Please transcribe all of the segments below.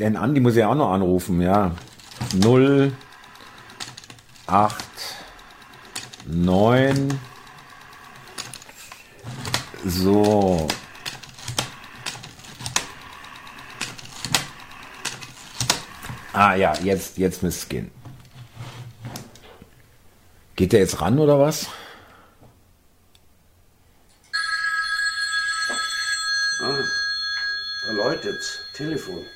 Den Andi muss ich auch noch anrufen, ja. 0, 8, 9. So. Ah ja, jetzt, jetzt müsste es gehen. Geht der jetzt ran oder was? Ah, da läutet's. Telefon.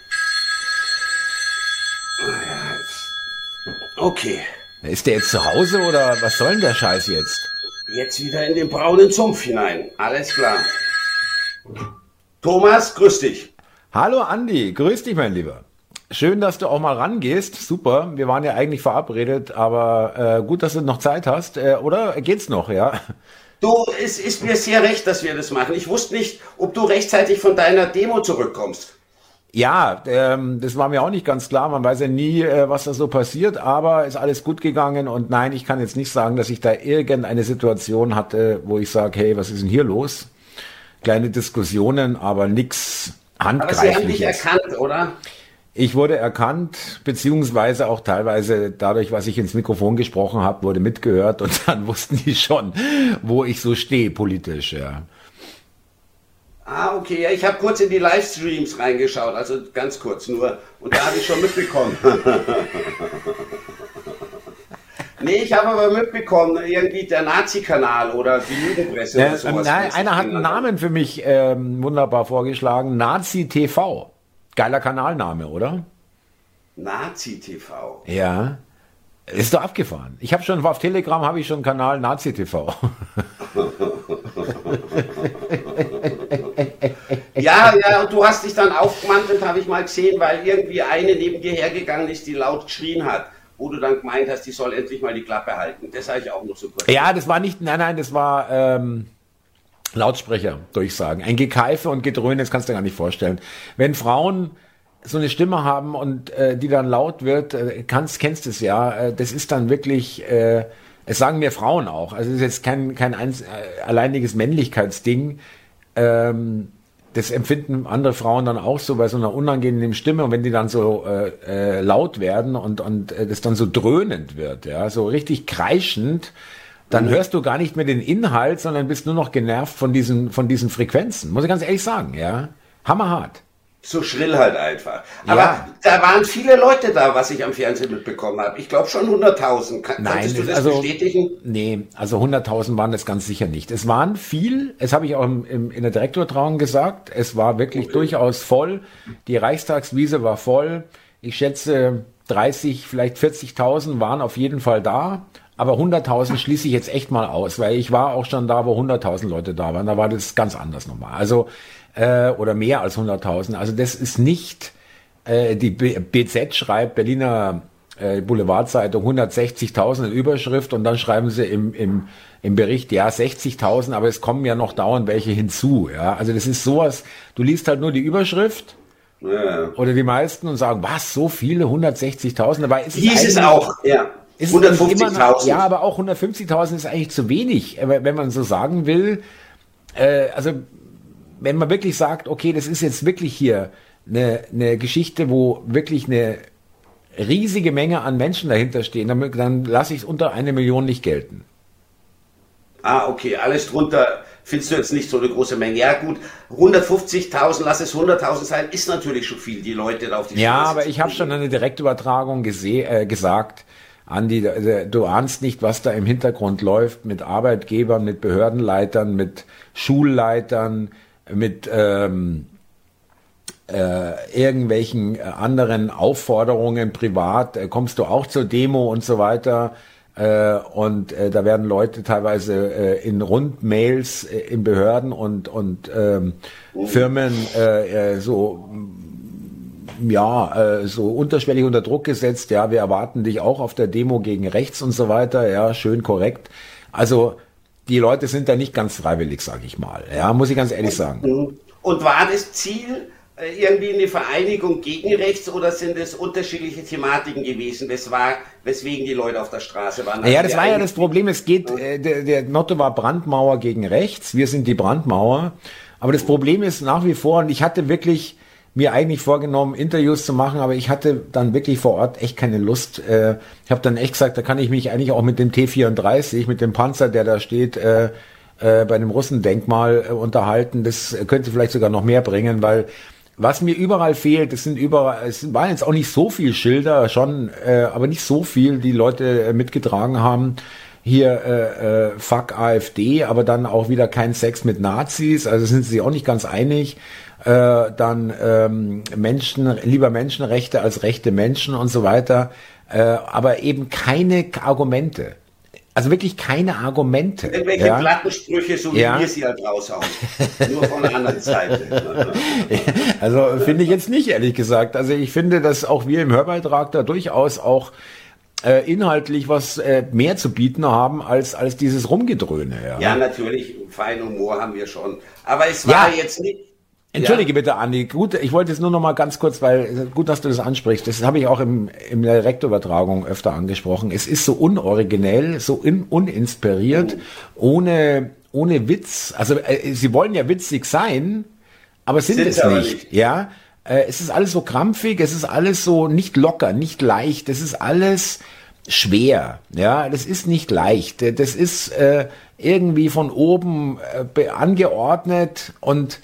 Ah, ja, jetzt. Okay. Ist der jetzt zu Hause oder was soll denn der Scheiß jetzt? Jetzt wieder in den braunen Sumpf hinein. Alles klar. Thomas, grüß dich. Hallo Andi, grüß dich mein Lieber. Schön, dass du auch mal rangehst. Super. Wir waren ja eigentlich verabredet, aber äh, gut, dass du noch Zeit hast. Äh, oder geht's noch, ja? Du, es ist mir sehr recht, dass wir das machen. Ich wusste nicht, ob du rechtzeitig von deiner Demo zurückkommst. Ja, ähm, das war mir auch nicht ganz klar. Man weiß ja nie, äh, was da so passiert, aber ist alles gut gegangen. Und nein, ich kann jetzt nicht sagen, dass ich da irgendeine Situation hatte, wo ich sage, hey, was ist denn hier los? Kleine Diskussionen, aber nichts handgreifliches. Aber Sie haben dich erkannt, oder? Ich wurde erkannt, beziehungsweise auch teilweise dadurch, was ich ins Mikrofon gesprochen habe, wurde mitgehört und dann wussten die schon, wo ich so stehe politisch, ja. Ah, okay, ja, ich habe kurz in die Livestreams reingeschaut, also ganz kurz nur, und da habe ich schon mitbekommen. nee, ich habe aber mitbekommen, irgendwie der Nazi-Kanal oder die Lügenpresse ja, oder sowas. Nein, einer hat einen Namen für mich ähm, wunderbar vorgeschlagen, Nazi TV. Geiler Kanalname, oder? Nazi TV. Ja. Ist doch abgefahren. Ich habe schon auf Telegram habe ich schon einen Kanal Nazi TV. ja, ja, und du hast dich dann aufgemantelt, habe ich mal gesehen, weil irgendwie eine neben dir hergegangen ist, die laut geschrien hat, wo du dann gemeint hast, die soll endlich mal die Klappe halten. Das habe ich auch noch so kurz. Ja, das war nicht, nein, nein, das war ähm, Lautsprecher, durchsagen. Ein Gekeife und Gedröhne, das kannst du dir gar nicht vorstellen. Wenn Frauen so eine Stimme haben und äh, die dann laut wird, äh, kannst, kennst es ja, äh, das ist dann wirklich, äh, es sagen mir Frauen auch, also es ist jetzt kein, kein eins, äh, alleiniges Männlichkeitsding, ähm, das empfinden andere Frauen dann auch so bei so einer unangenehmen Stimme und wenn die dann so äh, äh, laut werden und und äh, das dann so dröhnend wird, ja, so richtig kreischend, dann mhm. hörst du gar nicht mehr den Inhalt, sondern bist nur noch genervt von diesen von diesen Frequenzen. Muss ich ganz ehrlich sagen, ja, hammerhart so schrill halt einfach. Aber ja. da waren viele Leute da, was ich am Fernsehen mitbekommen habe. Ich glaube schon 100.000. Kann, Nein, kannst du das also, bestätigen? Nee, also 100.000 waren das ganz sicher nicht. Es waren viel, es habe ich auch im, im, in der Direktortrauung gesagt, es war wirklich okay. durchaus voll. Die Reichstagswiese war voll. Ich schätze 30, vielleicht 40.000 waren auf jeden Fall da. Aber 100.000 schließe ich jetzt echt mal aus, weil ich war auch schon da, wo 100.000 Leute da waren. Da war das ganz anders nochmal. Also äh, oder mehr als 100.000. Also das ist nicht, äh, die BZ schreibt, Berliner äh, Boulevardzeitung 160.000 in Überschrift und dann schreiben sie im, im, im Bericht, ja, 60.000, aber es kommen ja noch dauernd welche hinzu. Ja, also das ist sowas, du liest halt nur die Überschrift ja. oder die meisten und sagen, was, so viele, 160.000, dabei ist es Hieß es auch, ja. 150.000. Ja, aber auch 150.000 ist eigentlich zu wenig, wenn man so sagen will. Äh, also wenn man wirklich sagt, okay, das ist jetzt wirklich hier eine, eine Geschichte, wo wirklich eine riesige Menge an Menschen dahinter stehen, dann, dann lasse ich es unter eine Million nicht gelten. Ah, okay, alles drunter findest du jetzt nicht so eine große Menge. Ja gut, 150.000, lass es 100.000 sein, ist natürlich schon viel, die Leute da auf die Ja, Straße aber ich habe schon eine Direktübertragung gese äh, gesagt, Andi, du ahnst nicht, was da im Hintergrund läuft mit Arbeitgebern, mit Behördenleitern, mit Schulleitern, mit ähm, äh, irgendwelchen anderen Aufforderungen privat, äh, kommst du auch zur Demo und so weiter. Äh, und äh, da werden Leute teilweise äh, in Rundmails äh, in Behörden und, und ähm, Firmen äh, äh, so ja, äh, so unterschwellig unter Druck gesetzt, ja, wir erwarten dich auch auf der Demo gegen rechts und so weiter, ja, schön korrekt. Also die Leute sind da nicht ganz freiwillig, sage ich mal. Ja, muss ich ganz ehrlich sagen. Und war das Ziel äh, irgendwie eine Vereinigung gegen rechts oder sind es unterschiedliche Thematiken gewesen, wes war, weswegen die Leute auf der Straße waren? Also ja, das war ja das Problem. Es geht, äh, der, der Motto war Brandmauer gegen rechts. Wir sind die Brandmauer. Aber das Problem ist nach wie vor, und ich hatte wirklich mir eigentlich vorgenommen, Interviews zu machen, aber ich hatte dann wirklich vor Ort echt keine Lust. Äh, ich habe dann echt gesagt, da kann ich mich eigentlich auch mit dem T34, mit dem Panzer, der da steht, äh, äh, bei dem Russendenkmal unterhalten. Das könnte vielleicht sogar noch mehr bringen, weil was mir überall fehlt, es sind überall, es waren jetzt auch nicht so viel Schilder, schon, aber nicht so viel, die Leute mitgetragen haben. Hier äh, äh, Fuck AfD, aber dann auch wieder kein Sex mit Nazis, also sind sie auch nicht ganz einig äh, dann ähm, Menschen, lieber Menschenrechte als rechte Menschen und so weiter, äh, aber eben keine Argumente. Also wirklich keine Argumente. Irgendwelche ja? Plattensprüche, so wie ja? wir sie halt raushauen. Nur von der anderen Seite. also finde ich jetzt nicht, ehrlich gesagt. Also ich finde, dass auch wir im Hörbeitrag da durchaus auch äh, inhaltlich was äh, mehr zu bieten haben als, als dieses Rumgedröhne. Ja, ja natürlich, fein Humor haben wir schon. Aber es war ja. jetzt nicht, Entschuldige ja. bitte, Andi. Gut, ich wollte jetzt nur noch mal ganz kurz, weil gut, dass du das ansprichst. Das habe ich auch im, in der Direktübertragung öfter angesprochen. Es ist so unoriginell, so in, uninspiriert, ohne, ohne Witz. Also äh, sie wollen ja witzig sein, aber sind, sind es nicht. nicht. Ja, äh, es ist alles so krampfig, es ist alles so nicht locker, nicht leicht. Es ist alles schwer. Ja, das ist nicht leicht. Das ist äh, irgendwie von oben äh, angeordnet und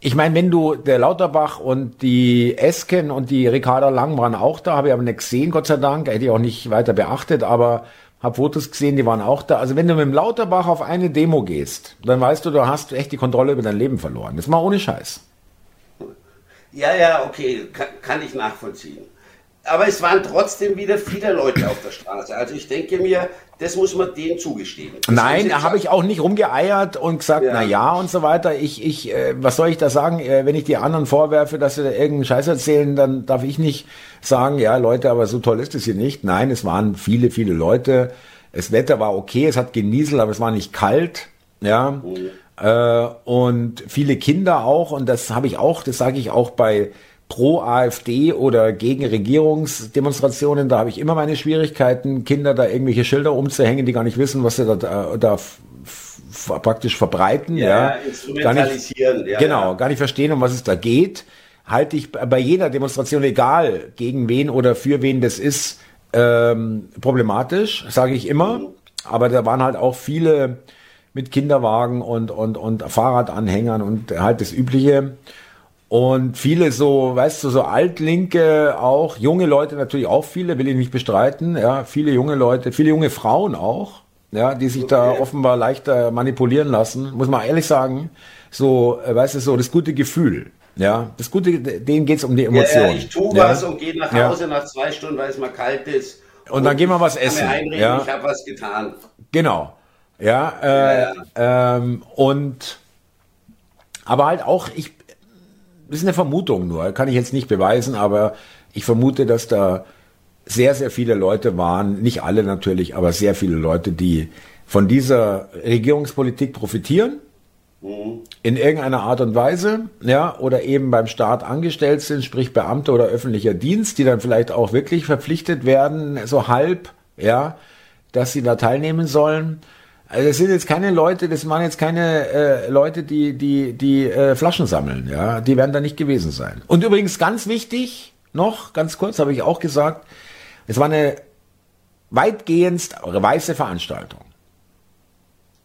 ich meine, wenn du der Lauterbach und die Esken und die Ricarda Lang waren auch da, habe ich aber nicht gesehen, Gott sei Dank, hätte ich auch nicht weiter beachtet, aber habe Fotos gesehen, die waren auch da. Also wenn du mit dem Lauterbach auf eine Demo gehst, dann weißt du, du hast echt die Kontrolle über dein Leben verloren. Das mal ohne Scheiß. Ja, ja, okay, kann, kann ich nachvollziehen aber es waren trotzdem wieder viele Leute auf der Straße. Also ich denke mir, das muss man denen zugestehen. Das Nein, da habe ich auch nicht rumgeeiert und gesagt, ja. na ja und so weiter. Ich, ich, äh, was soll ich da sagen? Äh, wenn ich die anderen vorwerfe, dass sie da irgendeinen Scheiß erzählen, dann darf ich nicht sagen, ja Leute, aber so toll ist es hier nicht. Nein, es waren viele, viele Leute. Das Wetter war okay, es hat genieselt, aber es war nicht kalt. Ja. Mhm. Äh, und viele Kinder auch. Und das habe ich auch, das sage ich auch bei pro AfD oder gegen Regierungsdemonstrationen, da habe ich immer meine Schwierigkeiten, Kinder da irgendwelche Schilder umzuhängen, die gar nicht wissen, was sie da, da, da praktisch verbreiten, ja, ja. instrumentalisieren, nicht, ja, genau, ja. gar nicht verstehen, um was es da geht, halte ich bei jeder Demonstration, egal gegen wen oder für wen das ist, ähm, problematisch, sage ich immer. Mhm. Aber da waren halt auch viele mit Kinderwagen und, und, und Fahrradanhängern und halt das Übliche. Und viele so, weißt du, so Altlinke auch, junge Leute natürlich auch viele, will ich nicht bestreiten, ja, viele junge Leute, viele junge Frauen auch, ja, die sich okay. da offenbar leichter manipulieren lassen, muss man ehrlich sagen, so, äh, weißt du, so das gute Gefühl, ja, das gute, denen geht's um die Emotionen. Ja, ja ich tue ja. was und gehe nach Hause nach zwei Stunden, weil es mal kalt ist. Und, und dann gehen wir was essen. ja. Ich habe was getan. Genau. Ja, äh, ähm, und aber halt auch, ich das ist eine Vermutung nur, kann ich jetzt nicht beweisen, aber ich vermute, dass da sehr, sehr viele Leute waren, nicht alle natürlich, aber sehr viele Leute, die von dieser Regierungspolitik profitieren, mhm. in irgendeiner Art und Weise, ja, oder eben beim Staat angestellt sind, sprich Beamte oder öffentlicher Dienst, die dann vielleicht auch wirklich verpflichtet werden, so halb, ja, dass sie da teilnehmen sollen. Also das sind jetzt keine Leute, das waren jetzt keine äh, Leute, die die die äh, Flaschen sammeln, ja, die werden da nicht gewesen sein. Und übrigens ganz wichtig noch, ganz kurz, habe ich auch gesagt, es war eine weitgehend weiße Veranstaltung.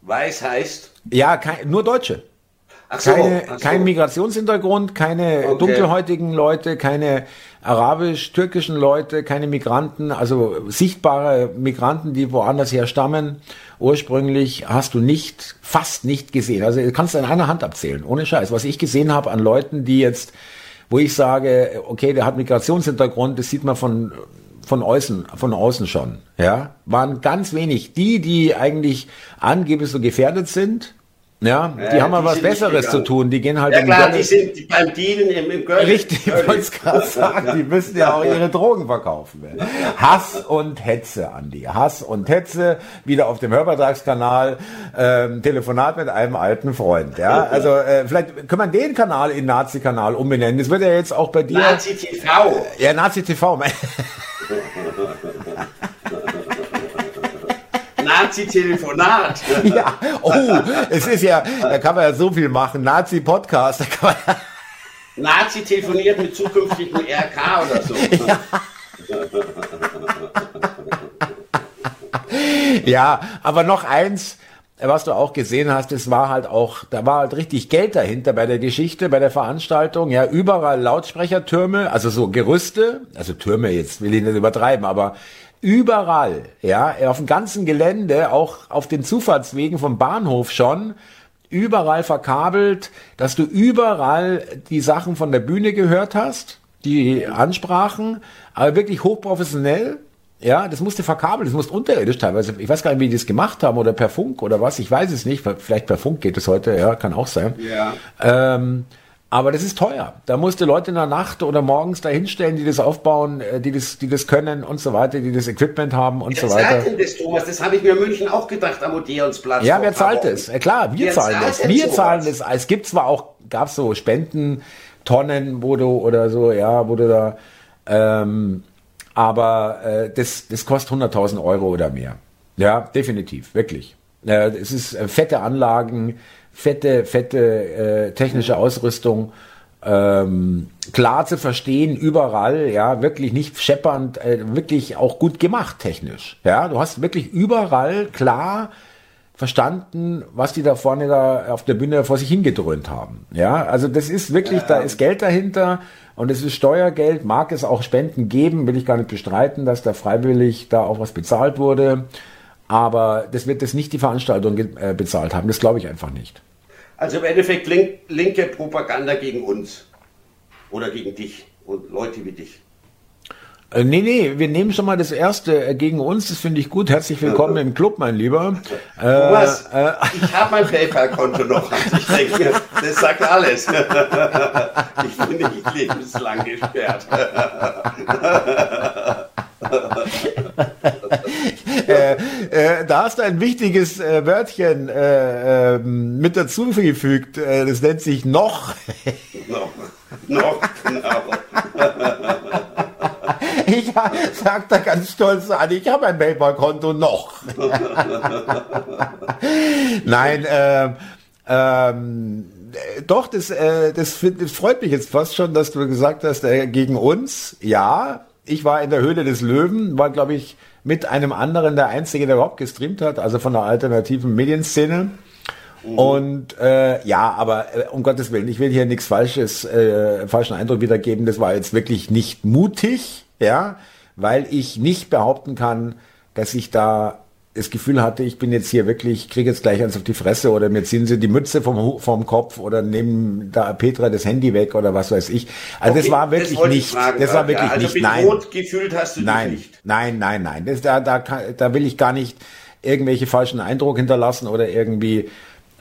Weiß heißt? Ja, kein, nur Deutsche. Ach so, keine, so. Kein Migrationshintergrund, keine okay. dunkelhäutigen Leute, keine arabisch-türkischen Leute, keine Migranten, also sichtbare Migranten, die woanders her stammen ursprünglich hast du nicht, fast nicht gesehen. Also du kannst in einer Hand abzählen, ohne Scheiß. Was ich gesehen habe an Leuten, die jetzt, wo ich sage, okay, der hat Migrationshintergrund, das sieht man von von außen, von außen schon, ja, waren ganz wenig. Die, die eigentlich angeblich so gefährdet sind, ja, die haben mal was Besseres zu tun. Die gehen halt ja, klar, die sind beim Dealen im, im Göll. Richtig, ich wollte es gerade sagen. Die müssen ja auch ihre Drogen verkaufen. Hass und Hetze, Andi. Hass und Hetze. Wieder auf dem Hörvertragskanal. Ähm, Telefonat mit einem alten Freund. Ja, also äh, vielleicht können wir den Kanal in Nazi-Kanal umbenennen. Das wird ja jetzt auch bei dir. Nazi TV. Ja, Nazi TV. Nazi-Telefonat. ja, oh, es ist ja, da kann man ja so viel machen. Nazi-Podcast, da kann man Nazi telefoniert mit zukünftigem RK oder so. Ja. ja, aber noch eins, was du auch gesehen hast, es war halt auch, da war halt richtig Geld dahinter bei der Geschichte, bei der Veranstaltung. Ja, überall Lautsprechertürme, also so Gerüste, also Türme jetzt will ich nicht übertreiben, aber überall, ja, auf dem ganzen Gelände, auch auf den Zufahrtswegen vom Bahnhof schon, überall verkabelt, dass du überall die Sachen von der Bühne gehört hast, die Ansprachen, aber wirklich hochprofessionell ja, das musste verkabelt, das musste unterirdisch teilweise. Ich weiß gar nicht, wie die das gemacht haben oder per Funk oder was. Ich weiß es nicht. Vielleicht per Funk geht es heute, ja, kann auch sein. Ja. Ähm, aber das ist teuer. Da musste Leute in der Nacht oder morgens da hinstellen, die das aufbauen, äh, die das, die das können und so weiter, die das Equipment haben und wer so weiter. Wer zahlt denn das, Thomas? Das habe ich mir in München auch gedacht am Odeonsplatz. Ja, wer zahlt es? Klar, wir wer zahlen das. Wir sowas? zahlen das. Es gibt zwar auch, gab es so Spendentonnen, wo du oder so, ja, wo du da ähm, aber äh, das, das kostet 100.000 Euro oder mehr. Ja, definitiv, wirklich. Äh, es ist äh, fette Anlagen, fette, fette äh, technische Ausrüstung. Ähm, klar zu verstehen, überall, ja, wirklich nicht scheppernd, äh, wirklich auch gut gemacht technisch. Ja, du hast wirklich überall klar verstanden, was die da vorne da auf der Bühne vor sich hingedröhnt haben. Ja, also das ist wirklich, da ist Geld dahinter und es ist Steuergeld, mag es auch Spenden geben, will ich gar nicht bestreiten, dass da freiwillig da auch was bezahlt wurde. Aber das wird das nicht die Veranstaltung äh, bezahlt haben. Das glaube ich einfach nicht. Also im Endeffekt link, linke Propaganda gegen uns oder gegen dich und Leute wie dich. Äh, nee, nee, wir nehmen schon mal das erste äh, gegen uns, das finde ich gut. Herzlich willkommen im Club, mein Lieber. Thomas, äh, äh, ich habe mein PayPal-Konto noch. Also ich denke, das sagt alles. ich bin nicht lebenslang gesperrt. äh, äh, da hast du ein wichtiges äh, Wörtchen äh, ähm, mit dazugefügt. das nennt sich noch. noch, noch, genau. Ich sag da ganz stolz an, ich habe ein PayPal-Konto noch. Nein, ähm, ähm, doch, das, äh, das, das freut mich jetzt fast schon, dass du gesagt hast, äh, gegen uns, ja, ich war in der Höhle des Löwen, war, glaube ich, mit einem anderen der Einzige, der überhaupt gestreamt hat, also von der alternativen Medienszene. Mhm. Und äh, ja, aber äh, um Gottes Willen, ich will hier nichts Falsches, äh, falschen Eindruck wiedergeben. Das war jetzt wirklich nicht mutig ja, weil ich nicht behaupten kann, dass ich da das Gefühl hatte, ich bin jetzt hier wirklich, kriege jetzt gleich eins auf die Fresse oder mir ziehen sie die Mütze vom, vom Kopf oder nehmen da Petra das Handy weg oder was weiß ich. Also okay, das war wirklich das nicht, fragen, das war wirklich ja, also nicht, nein. gefühlt hast du nein, nicht. Nein, nein, nein, das, da, da, da will ich gar nicht irgendwelche falschen Eindruck hinterlassen oder irgendwie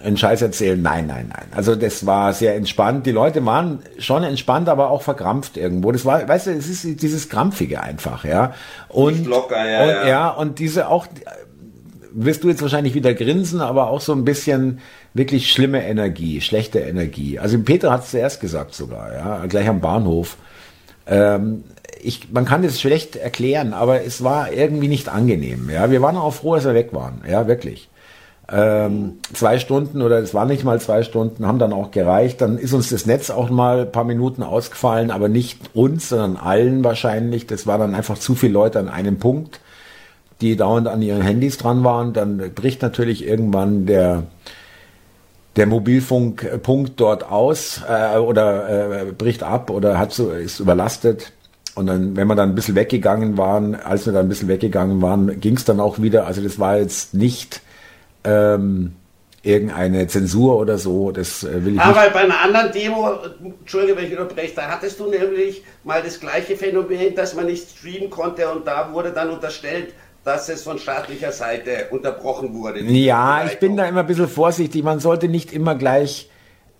einen Scheiß erzählen. Nein, nein, nein. Also das war sehr entspannt. Die Leute waren schon entspannt, aber auch verkrampft irgendwo. Das war, weißt du, es ist dieses Krampfige einfach, ja. Und, locker, ja, und, ja. ja. Und diese auch, wirst du jetzt wahrscheinlich wieder grinsen, aber auch so ein bisschen wirklich schlimme Energie, schlechte Energie. Also Peter hat es zuerst gesagt sogar, ja, gleich am Bahnhof. Ähm, ich, man kann das schlecht erklären, aber es war irgendwie nicht angenehm. Ja, wir waren auch froh, dass wir weg waren. Ja, wirklich ähm, zwei Stunden oder es war nicht mal zwei Stunden, haben dann auch gereicht. Dann ist uns das Netz auch mal ein paar Minuten ausgefallen, aber nicht uns, sondern allen wahrscheinlich. Das war dann einfach zu viele Leute an einem Punkt, die dauernd an ihren Handys dran waren. Dann bricht natürlich irgendwann der der Mobilfunkpunkt dort aus äh, oder äh, bricht ab oder hat so ist überlastet. Und dann, wenn wir dann ein bisschen weggegangen waren, als wir dann ein bisschen weggegangen waren, ging es dann auch wieder. Also das war jetzt nicht ähm, irgendeine Zensur oder so. Das äh, will ich Aber nicht. bei einer anderen Demo, Entschuldige, wenn ich unterbreche, da hattest du nämlich mal das gleiche Phänomen, dass man nicht streamen konnte und da wurde dann unterstellt, dass es von staatlicher Seite unterbrochen wurde. Ja, ich bin da immer ein bisschen vorsichtig. Man sollte nicht immer gleich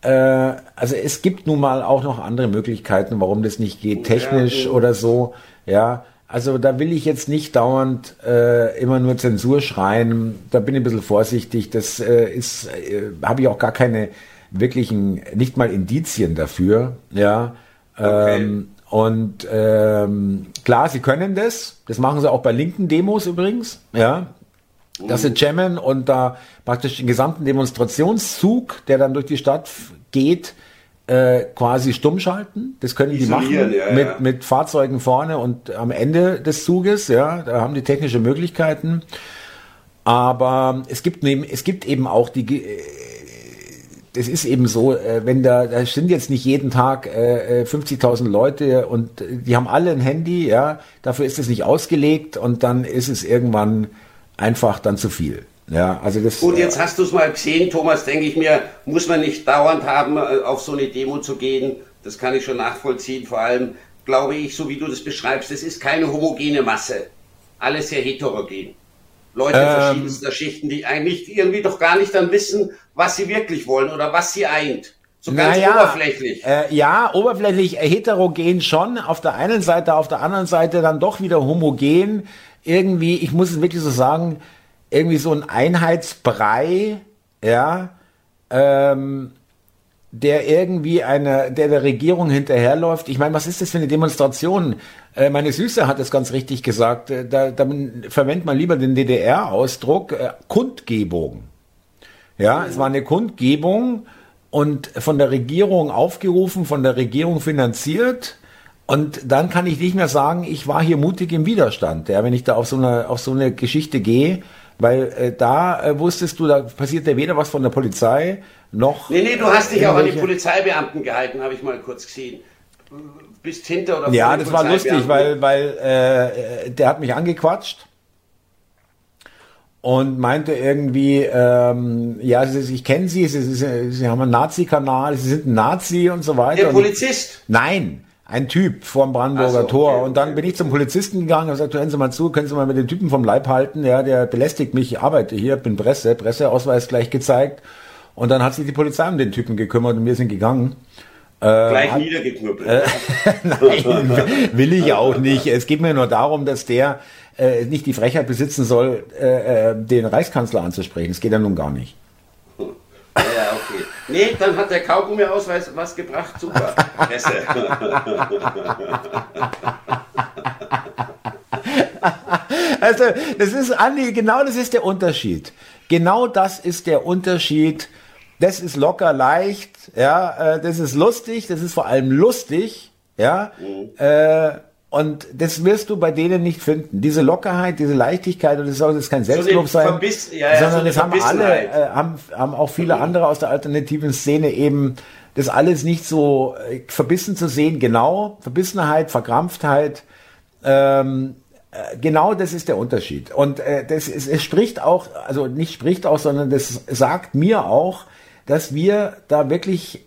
äh, also es gibt nun mal auch noch andere Möglichkeiten, warum das nicht geht, technisch ja, oder so. Ja, also da will ich jetzt nicht dauernd äh, immer nur Zensur schreien. Da bin ich ein bisschen vorsichtig. Das äh, ist, äh, habe ich auch gar keine wirklichen, nicht mal Indizien dafür. Ja. Okay. Ähm, und ähm, klar, sie können das. Das machen sie auch bei linken Demos übrigens. Ja. Dass sie jammen und da praktisch den gesamten Demonstrationszug, der dann durch die Stadt geht, äh, quasi stumm schalten. Das können die machen ja, mit, ja. mit Fahrzeugen vorne und am Ende des Zuges. Ja, da haben die technische Möglichkeiten. Aber es gibt, neben, es gibt eben auch die, das ist eben so, äh, wenn da, da sind jetzt nicht jeden Tag äh, 50.000 Leute und die haben alle ein Handy, ja, dafür ist es nicht ausgelegt und dann ist es irgendwann einfach dann zu viel. Ja, also das. Gut, jetzt hast du es mal gesehen, Thomas, denke ich mir, muss man nicht dauernd haben, auf so eine Demo zu gehen. Das kann ich schon nachvollziehen. Vor allem glaube ich, so wie du das beschreibst, es ist keine homogene Masse. Alles sehr heterogen. Leute ähm, verschiedenster Schichten, die eigentlich irgendwie doch gar nicht dann wissen, was sie wirklich wollen oder was sie eint. So ganz naja, oberflächlich. Äh, ja, oberflächlich, äh, heterogen schon. Auf der einen Seite, auf der anderen Seite dann doch wieder homogen. Irgendwie, ich muss es wirklich so sagen, irgendwie so ein Einheitsbrei, ja, ähm, der irgendwie eine, der der Regierung hinterherläuft. Ich meine, was ist das für eine Demonstration? Äh, meine Süße hat es ganz richtig gesagt. Äh, da, da verwendet man lieber den DDR-Ausdruck äh, Kundgebung. Ja, es war eine Kundgebung und von der Regierung aufgerufen, von der Regierung finanziert. Und dann kann ich nicht mehr sagen, ich war hier mutig im Widerstand, ja, wenn ich da auf so eine, auf so eine Geschichte gehe, weil äh, da äh, wusstest du, da passiert ja weder was von der Polizei noch. Nee, nee, du hast dich auch an die Polizeibeamten gehalten, habe ich mal kurz gesehen. Bist hinter oder Ja, das war lustig, weil, weil äh, der hat mich angequatscht und meinte irgendwie, ähm, ja, ich kenne Sie, Sie, Sie, Sie haben einen Nazi-Kanal, Sie sind ein Nazi und so weiter. Der Polizist? Nein, ein Typ vorm Brandenburger so, Tor. Okay, und dann okay. bin ich zum Polizisten gegangen und sagte, hören Sie mal zu, können Sie mal mit dem Typen vom Leib halten, ja, der belästigt mich, ich arbeite hier, bin Presse, Presseausweis gleich gezeigt. Und dann hat sich die Polizei um den Typen gekümmert und wir sind gegangen. Äh, Gleich hat, niedergeknüppelt. Äh, Nein, will ich auch nicht. Es geht mir nur darum, dass der äh, nicht die Frechheit besitzen soll, äh, äh, den Reichskanzler anzusprechen. Das geht ja nun gar nicht. Ja, okay. Nee, dann hat der Kaugummi-Ausweis was gebracht. Super. also, das ist, Andi, genau das ist der Unterschied. Genau das ist der Unterschied. Das ist locker leicht, ja, äh, das ist lustig, das ist vor allem lustig, ja. Mhm. Äh, und das wirst du bei denen nicht finden. Diese Lockerheit, diese Leichtigkeit, und das soll jetzt kein Selbstlob so sein, ja, ja, sondern so das haben alle, äh, haben, haben auch viele andere aus der alternativen Szene eben das alles nicht so äh, verbissen zu sehen. Genau, Verbissenheit, Verkrampftheit, ähm, äh, genau das ist der Unterschied. Und äh, das ist, es spricht auch, also nicht spricht auch, sondern das sagt mir auch, dass wir da wirklich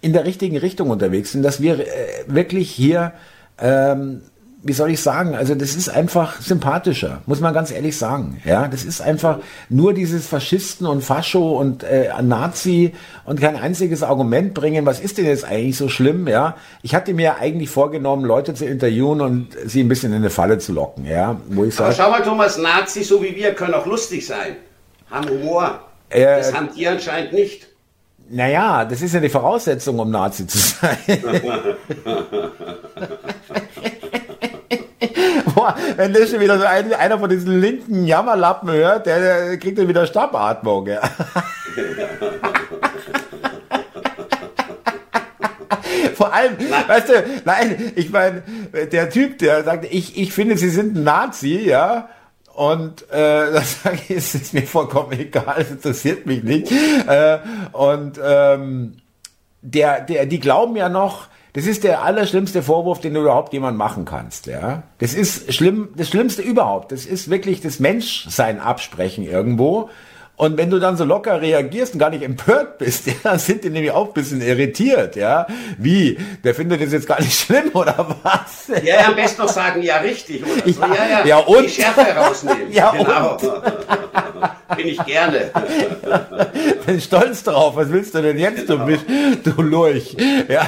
in der richtigen Richtung unterwegs sind, dass wir äh, wirklich hier ähm, wie soll ich sagen, also das ist einfach sympathischer, muss man ganz ehrlich sagen. Ja, das ist einfach nur dieses Faschisten und Fascho und äh, Nazi und kein einziges Argument bringen. Was ist denn jetzt eigentlich so schlimm? Ja, ich hatte mir eigentlich vorgenommen, Leute zu interviewen und sie ein bisschen in eine Falle zu locken. Ja, wo ich sage. Schau mal, Thomas, Nazis so wie wir können auch lustig sein, haben Humor. Äh, das haben die anscheinend nicht. Naja, das ist ja die Voraussetzung, um Nazi zu sein. Boah, wenn das schon wieder so ein, einer von diesen linken Jammerlappen hört, der, der kriegt dann wieder Stabbatmung. Ja. Vor allem, nein. weißt du, nein, ich meine, der Typ, der sagt, ich, ich finde, Sie sind ein Nazi, ja, und äh, das sage ich, ist mir vollkommen egal, es interessiert mich nicht. Äh, und ähm, der, der, die glauben ja noch, das ist der allerschlimmste Vorwurf, den du überhaupt jemand machen kannst. Ja, das ist schlimm, das Schlimmste überhaupt. Das ist wirklich das Menschsein absprechen irgendwo. Und wenn du dann so locker reagierst und gar nicht empört bist, ja, dann sind die nämlich auch ein bisschen irritiert, ja. Wie? Der findet das jetzt gar nicht schlimm, oder was? Ja, am besten noch sagen, ja, richtig, oder so. Ja, ja, ja und? Die Schärfe rausnehmen. ja, genau. Und? Bin ich gerne. Bin stolz drauf. Was willst du denn jetzt, genau. du, bist, du Lurch? Ja,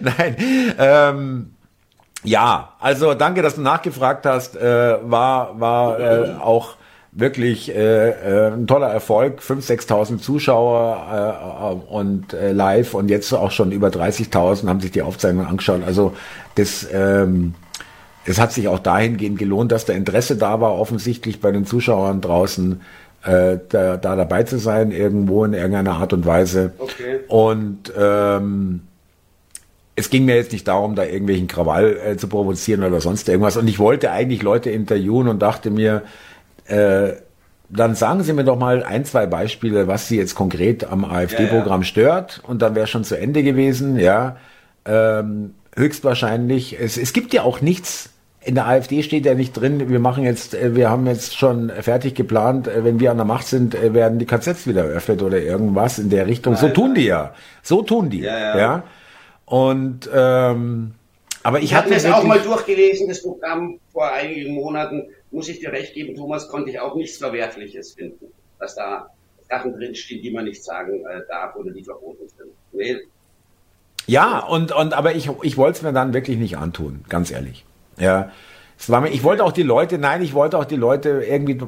nein, ähm, ja, also danke, dass du nachgefragt hast. Äh, war war äh, auch wirklich äh, äh, ein toller Erfolg. 5.000, 6.000 Zuschauer äh, und äh, live und jetzt auch schon über 30.000 haben sich die Aufzeichnung angeschaut. Also das, ähm, es hat sich auch dahingehend gelohnt, dass da Interesse da war, offensichtlich bei den Zuschauern draußen. äh, da, da dabei zu sein, irgendwo in irgendeiner Art und Weise. Okay. Und ähm, es ging mir jetzt nicht darum, da irgendwelchen Krawall äh, zu provozieren oder sonst irgendwas. Und ich wollte eigentlich Leute interviewen und dachte mir, äh, dann sagen Sie mir doch mal ein, zwei Beispiele, was Sie jetzt konkret am AfD-Programm ja, ja. stört. Und dann wäre schon zu Ende gewesen, ja. Ähm, höchstwahrscheinlich. Es, es gibt ja auch nichts. In der AfD steht ja nicht drin, wir machen jetzt, äh, wir haben jetzt schon fertig geplant, äh, wenn wir an der Macht sind, werden die KZs wieder eröffnet oder irgendwas in der Richtung. Nein, so tun die ja. So tun die. Ja. ja. Und ähm, aber ich, ich habe das auch mal durchgelesen, das Programm vor einigen Monaten. Muss ich dir recht geben, Thomas, konnte ich auch nichts Verwerfliches finden, dass da Sachen drinstehen, die man nicht sagen äh, darf oder die verboten sind. Nee. Ja, und, und aber ich, ich wollte es mir dann wirklich nicht antun, ganz ehrlich. Ja. Es war mir, ich wollte auch die Leute, nein, ich wollte auch die Leute irgendwie,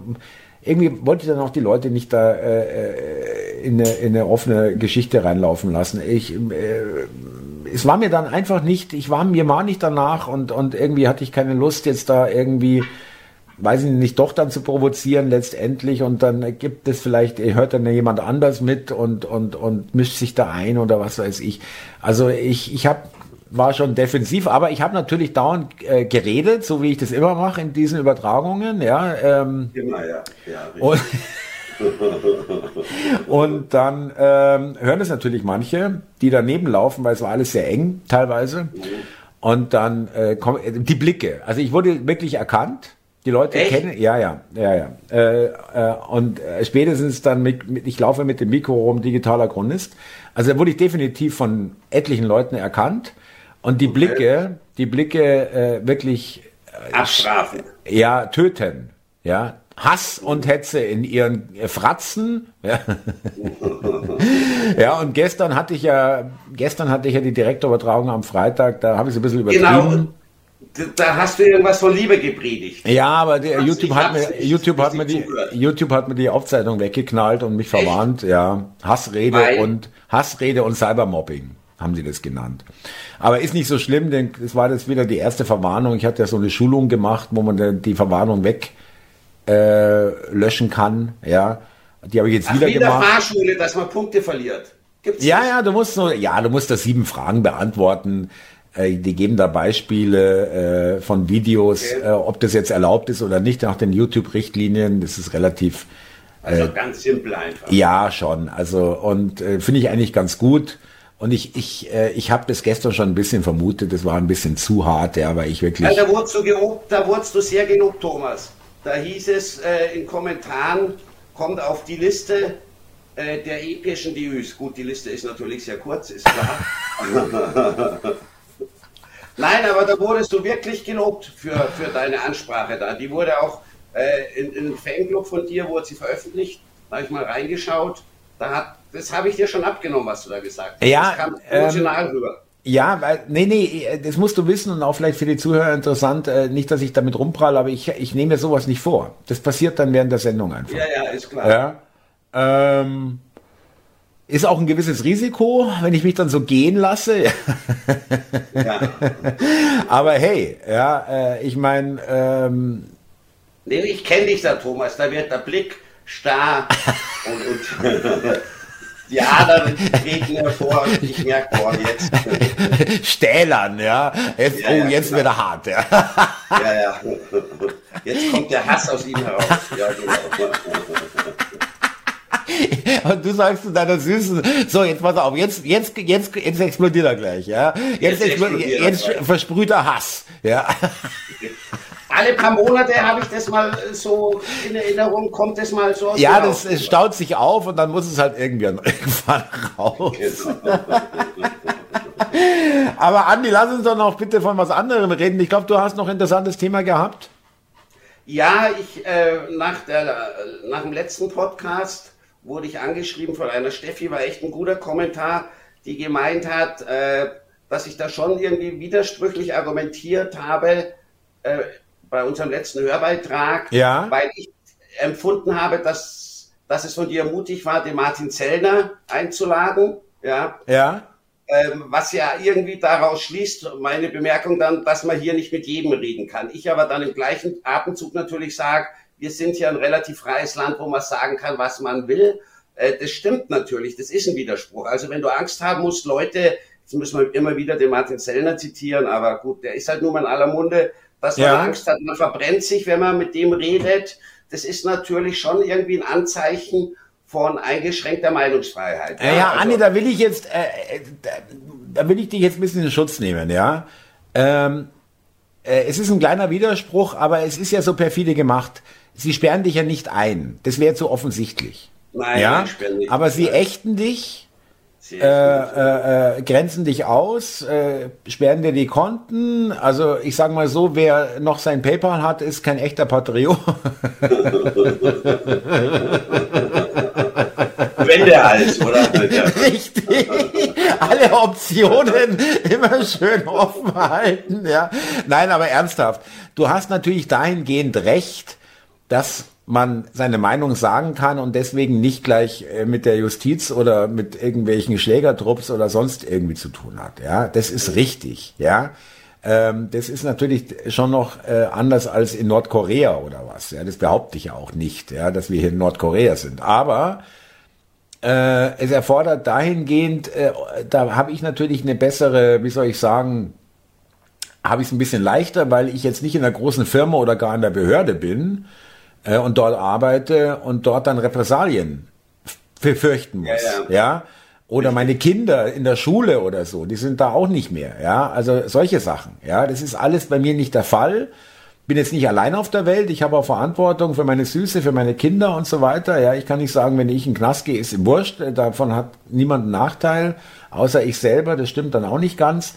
irgendwie wollte ich dann auch die Leute nicht da äh, äh in, eine, in eine offene Geschichte reinlaufen lassen. Ich, äh, es war mir dann einfach nicht, ich war mir mal nicht danach und, und irgendwie hatte ich keine Lust, jetzt da irgendwie, weiß ich nicht, doch dann zu provozieren letztendlich und dann gibt es vielleicht, hört dann jemand anders mit und, und, und mischt sich da ein oder was weiß ich. Also ich, ich habe war schon defensiv, aber ich habe natürlich dauernd äh, geredet, so wie ich das immer mache in diesen Übertragungen, ja. Ähm, immer, ja. ja und, und dann ähm, hören es natürlich manche, die daneben laufen, weil es war alles sehr eng teilweise. Mhm. Und dann äh, kommen äh, die Blicke. Also ich wurde wirklich erkannt. Die Leute Echt? kennen, ja, ja, ja, ja. Äh, äh, und äh, spätestens dann mit, mit, ich laufe mit dem Mikro rum, digitaler Chronist. Also da wurde ich definitiv von etlichen Leuten erkannt. Und die okay. Blicke, die Blicke äh, wirklich äh, abstrafen. Ja, töten. Ja, Hass und Hetze in ihren Fratzen. Ja. ja, und gestern hatte ich ja, gestern hatte ich ja die Direktübertragung am Freitag, da habe ich es ein bisschen übertrieben. Genau. Da hast du irgendwas von Liebe gepredigt. Ja, aber der YouTube hat mir, YouTube hat mir die, YouTube hat mir die Aufzeichnung weggeknallt und mich verwarnt, Echt? ja. Hassrede Weil? und, Hassrede und Cybermobbing haben sie das genannt. Aber ist nicht so schlimm, denn es war jetzt wieder die erste Verwarnung. Ich hatte ja so eine Schulung gemacht, wo man die Verwarnung weg äh, löschen kann. Ja, die habe ich jetzt Ach, wieder wie gemacht. In der Fahrschule, dass man Punkte verliert. Gibt's ja, nicht? ja, du musst nur, ja, du musst da sieben Fragen beantworten. Äh, die geben da Beispiele äh, von Videos, okay. äh, ob das jetzt erlaubt ist oder nicht nach den YouTube-Richtlinien. Das ist relativ also äh, ganz simpel einfach. Ja, schon. Also und äh, finde ich eigentlich ganz gut. Und ich, ich, äh, ich habe das gestern schon ein bisschen vermutet, das war ein bisschen zu hart, ja, weil ich wirklich. Ja, da wurdest du gelobt, da wurdest du sehr genug, Thomas. Da hieß es in Kommentaren, kommt auf die Liste der epischen Dius. Gut, die Liste ist natürlich sehr kurz, ist klar. Nein, aber da wurdest du wirklich gelobt für, für deine Ansprache da. Die wurde auch äh, in, in einem Fanclub von dir, wurde sie veröffentlicht. Da habe ich mal reingeschaut. Da hat, das habe ich dir schon abgenommen, was du da gesagt hast. Ja, das kam emotional ähm, rüber. Ja, weil, nee, nee, das musst du wissen und auch vielleicht für die Zuhörer interessant, äh, nicht, dass ich damit rumpralle, aber ich, ich nehme mir sowas nicht vor. Das passiert dann während der Sendung einfach. Ja, ja, ist klar. Ja. Ähm, ist auch ein gewisses Risiko, wenn ich mich dann so gehen lasse. ja. aber hey, ja, äh, ich meine, ähm, Nee, ich kenne dich da, Thomas, da wird der Blick starr und, und die Adern treten hervor. Ich merke, boah, jetzt. Stählern, ja. Jetzt, ja, oh, ja, jetzt genau. wird er hart, ja. Ja, ja. Jetzt kommt der Hass aus ihm heraus. Ja, genau. Und du sagst zu deiner Süßen, so, jetzt pass auf, jetzt, jetzt, jetzt, jetzt explodiert er gleich, ja. Jetzt, jetzt, explodiert, jetzt versprüht er Hass, ja. alle paar Monate habe ich das mal so in Erinnerung, kommt das mal so. Ja, das es staut sich auf und dann muss es halt irgendwann, irgendwann raus. Genau. Aber Andi, lass uns doch noch bitte von was anderem reden. Ich glaube, du hast noch ein interessantes Thema gehabt. Ja, ich äh, nach, der, nach dem letzten Podcast wurde ich angeschrieben von einer Steffi, war echt ein guter Kommentar, die gemeint hat, äh, dass ich da schon irgendwie widersprüchlich argumentiert habe. Äh, bei unserem letzten Hörbeitrag, ja. weil ich empfunden habe, dass, dass es von dir mutig war, den Martin Zellner einzuladen. Ja. Ja. Ähm, was ja irgendwie daraus schließt, meine Bemerkung dann, dass man hier nicht mit jedem reden kann. Ich aber dann im gleichen Atemzug natürlich sage, wir sind ja ein relativ freies Land, wo man sagen kann, was man will. Äh, das stimmt natürlich, das ist ein Widerspruch. Also wenn du Angst haben musst, Leute, jetzt müssen wir immer wieder den Martin Sellner zitieren, aber gut, der ist halt nur mal in aller Munde, dass man ja. Angst hat, man verbrennt sich, wenn man mit dem redet. Das ist natürlich schon irgendwie ein Anzeichen von eingeschränkter Meinungsfreiheit. Ja, ja also, Andi, da will ich jetzt, äh, äh, da, da, will ich dich jetzt ein bisschen in Schutz nehmen, ja. Ähm, äh, es ist ein kleiner Widerspruch, aber es ist ja so perfide gemacht. Sie sperren dich ja nicht ein. Das wäre zu offensichtlich. Nein, ja? nicht. Aber sie ächten dich äh, äh, äh, grenzen dich aus, äh, sperren dir die Konten. Also ich sage mal so, wer noch sein PayPal hat, ist kein echter Patriot. Wendehals, oder? Richtig. Alle Optionen immer schön offen halten. Ja. Nein, aber ernsthaft. Du hast natürlich dahingehend recht, dass man seine Meinung sagen kann und deswegen nicht gleich äh, mit der Justiz oder mit irgendwelchen Schlägertrupps oder sonst irgendwie zu tun hat. Ja, das ist richtig. Ja, ähm, das ist natürlich schon noch äh, anders als in Nordkorea oder was. Ja, das behaupte ich ja auch nicht. Ja, dass wir hier in Nordkorea sind. Aber äh, es erfordert dahingehend, äh, da habe ich natürlich eine bessere, wie soll ich sagen, habe ich es ein bisschen leichter, weil ich jetzt nicht in einer großen Firma oder gar in der Behörde bin äh, und dort arbeite und dort dann Repressalien befürchten muss. Ja, ja. ja? Oder meine Kinder in der Schule oder so, die sind da auch nicht mehr. Ja, also solche Sachen. Ja, das ist alles bei mir nicht der Fall. Bin jetzt nicht allein auf der Welt. Ich habe auch Verantwortung für meine Süße, für meine Kinder und so weiter. Ja, ich kann nicht sagen, wenn ich in den Knast gehe, ist wurscht. Davon hat niemand einen Nachteil, außer ich selber. Das stimmt dann auch nicht ganz.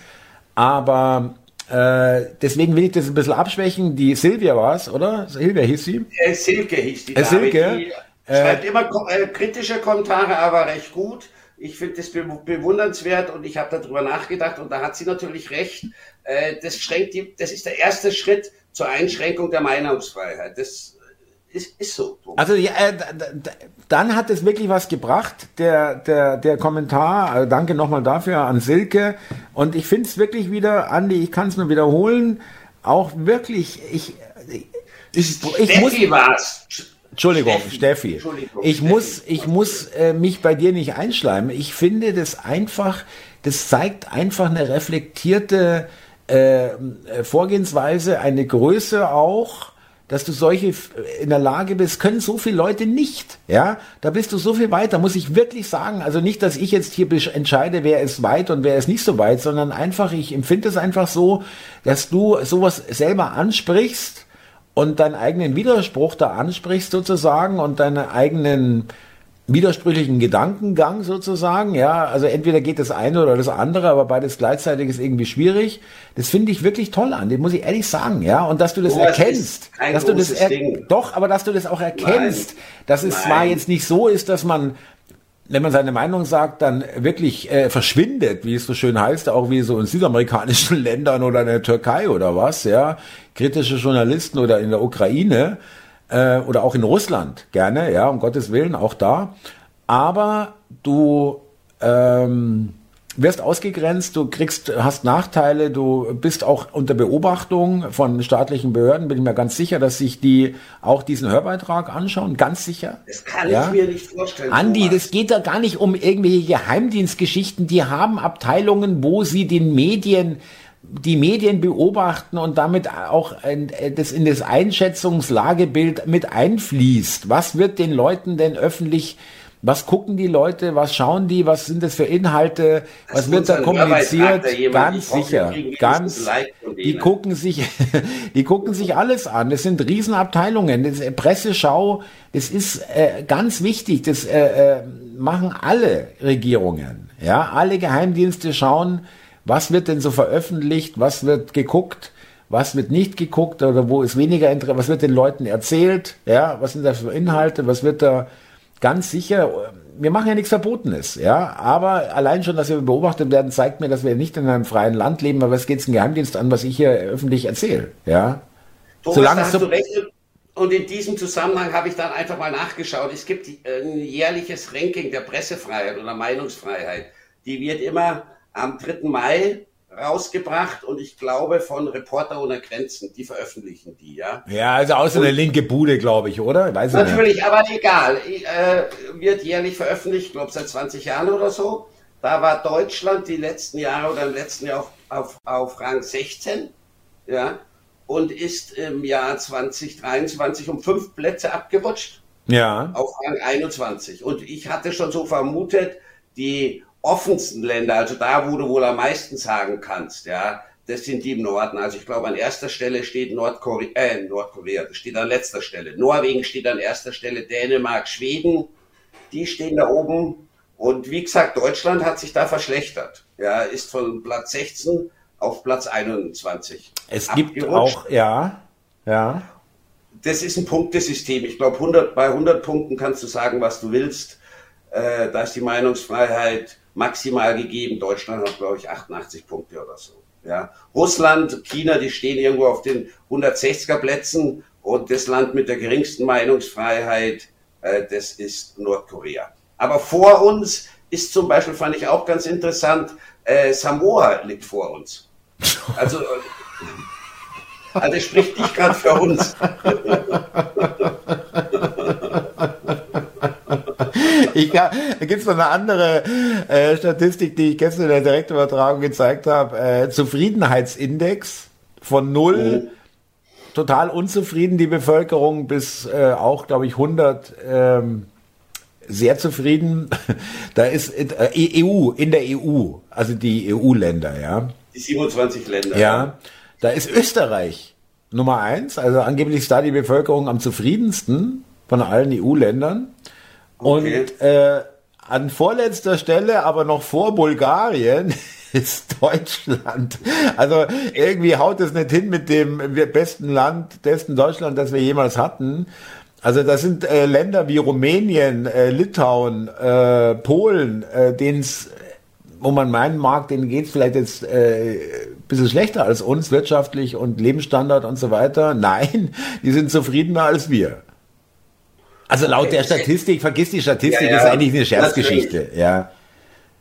Aber äh, deswegen will ich das ein bisschen abschwächen. Die Silvia war es, oder? Silvia hieß sie? Äh, Silke hieß die. Äh, Silke. Die schreibt immer äh, kritische Kommentare, aber recht gut. Ich finde das be bewundernswert und ich habe darüber nachgedacht und da hat sie natürlich recht. Äh, das, schränkt die, das ist der erste Schritt zur Einschränkung der Meinungsfreiheit. Das ist, ist so. Also ja, äh, dann hat es wirklich was gebracht, der, der, der Kommentar. Äh, danke nochmal dafür an Silke. Und ich finde es wirklich wieder, Andi, ich kann es nur wiederholen, auch wirklich, ich, ich, ich, ich muss... War's. Entschuldigung, Steffi. Steffi. Entschuldigung, ich Steffi. muss, ich muss äh, mich bei dir nicht einschleimen. Ich finde das einfach, das zeigt einfach eine reflektierte äh, Vorgehensweise, eine Größe auch, dass du solche in der Lage bist, können so viele Leute nicht. Ja, da bist du so viel weiter, muss ich wirklich sagen. Also nicht, dass ich jetzt hier entscheide, wer ist weit und wer ist nicht so weit, sondern einfach, ich empfinde es einfach so, dass du sowas selber ansprichst und deinen eigenen Widerspruch da ansprichst sozusagen und deine eigenen widersprüchlichen Gedankengang sozusagen. Ja, also entweder geht das eine oder das andere, aber beides gleichzeitig ist irgendwie schwierig. Das finde ich wirklich toll an, den muss ich ehrlich sagen. Ja, und dass du das oh, erkennst, dass du das er doch, aber dass du das auch erkennst, Nein. dass es Nein. zwar jetzt nicht so ist, dass man wenn man seine Meinung sagt, dann wirklich äh, verschwindet, wie es so schön heißt, auch wie so in südamerikanischen Ländern oder in der Türkei oder was, ja, kritische Journalisten oder in der Ukraine, äh, oder auch in Russland gerne, ja, um Gottes Willen, auch da. Aber du ähm, wirst ausgegrenzt, du kriegst, hast Nachteile, du bist auch unter Beobachtung von staatlichen Behörden, bin ich mir ganz sicher, dass sich die auch diesen Hörbeitrag anschauen, ganz sicher. Das kann ja? ich mir nicht vorstellen. Andi, Thomas. das geht da gar nicht um irgendwelche Geheimdienstgeschichten, die haben Abteilungen, wo sie den Medien die Medien beobachten und damit auch das in das Einschätzungslagebild mit einfließt. Was wird den Leuten denn öffentlich was gucken die Leute, was schauen die, was sind das für Inhalte, das was wird da kommuniziert? Ganz sicher, ganz. Die gucken sich, die gucken sich alles an. Das sind Riesenabteilungen. Das Presseschau, das ist äh, ganz wichtig. Das äh, äh, machen alle Regierungen. Ja, alle Geheimdienste schauen, was wird denn so veröffentlicht, was wird geguckt, was wird nicht geguckt? Oder wo ist weniger Interesse, was wird den Leuten erzählt, ja, was sind das für Inhalte, was wird da ganz sicher, wir machen ja nichts Verbotenes, ja, aber allein schon, dass wir beobachtet werden, zeigt mir, dass wir nicht in einem freien Land leben, aber es geht den Geheimdienst an, was ich hier öffentlich erzähle, ja. Thomas, Solange hast so du recht. Und in diesem Zusammenhang habe ich dann einfach mal nachgeschaut. Es gibt ein jährliches Ranking der Pressefreiheit oder Meinungsfreiheit. Die wird immer am 3. Mai rausgebracht und ich glaube von Reporter ohne Grenzen, die veröffentlichen die, ja. Ja, also außer eine linke Bude, glaube ich, oder? Weiß natürlich, nicht. aber egal. Äh, wird jährlich veröffentlicht, ich glaube seit 20 Jahren oder so. Da war Deutschland die letzten Jahre oder im letzten Jahr auf, auf, auf Rang 16, ja, und ist im Jahr 2023 um fünf Plätze abgerutscht. Ja. Auf Rang 21. Und ich hatte schon so vermutet, die offensten Länder, also da, wo du wohl am meisten sagen kannst, ja, das sind die im Norden. Also ich glaube, an erster Stelle steht Nordkorea, äh, Nordkorea, das steht an letzter Stelle. Norwegen steht an erster Stelle, Dänemark, Schweden, die stehen da oben. Und wie gesagt, Deutschland hat sich da verschlechtert. Ja, ist von Platz 16 auf Platz 21. Es gibt auch, ja, ja. Das ist ein Punktesystem. Ich glaube, 100, bei 100 Punkten kannst du sagen, was du willst. Äh, da ist die Meinungsfreiheit maximal gegeben. Deutschland hat, glaube ich, 88 Punkte oder so. Ja. Russland, China, die stehen irgendwo auf den 160er Plätzen und das Land mit der geringsten Meinungsfreiheit, äh, das ist Nordkorea. Aber vor uns ist zum Beispiel, fand ich auch ganz interessant, äh, Samoa liegt vor uns. Also, äh, also spricht nicht gerade für uns. ich, da gibt es noch eine andere äh, Statistik, die ich gestern in der Direktübertragung gezeigt habe. Äh, Zufriedenheitsindex von null. Mhm. Total unzufrieden die Bevölkerung bis äh, auch, glaube ich, 100 ähm, sehr zufrieden. Da ist äh, EU, in der EU, also die EU-Länder, ja. Die 27 Länder. Ja, da ist Österreich Nummer eins, also angeblich ist da die Bevölkerung am zufriedensten von allen EU-Ländern. Okay. Und äh, an vorletzter Stelle, aber noch vor Bulgarien, ist Deutschland. Also irgendwie haut es nicht hin mit dem besten Land, besten Deutschland, das wir jemals hatten. Also das sind äh, Länder wie Rumänien, äh, Litauen, äh, Polen, äh, denen es, wo man meinen mag, denen geht es vielleicht jetzt äh, bisschen schlechter als uns wirtschaftlich und Lebensstandard und so weiter. Nein, die sind zufriedener als wir. Also laut okay. der Statistik, vergiss die Statistik, ja, ja. ist eigentlich eine Scherzgeschichte, ja.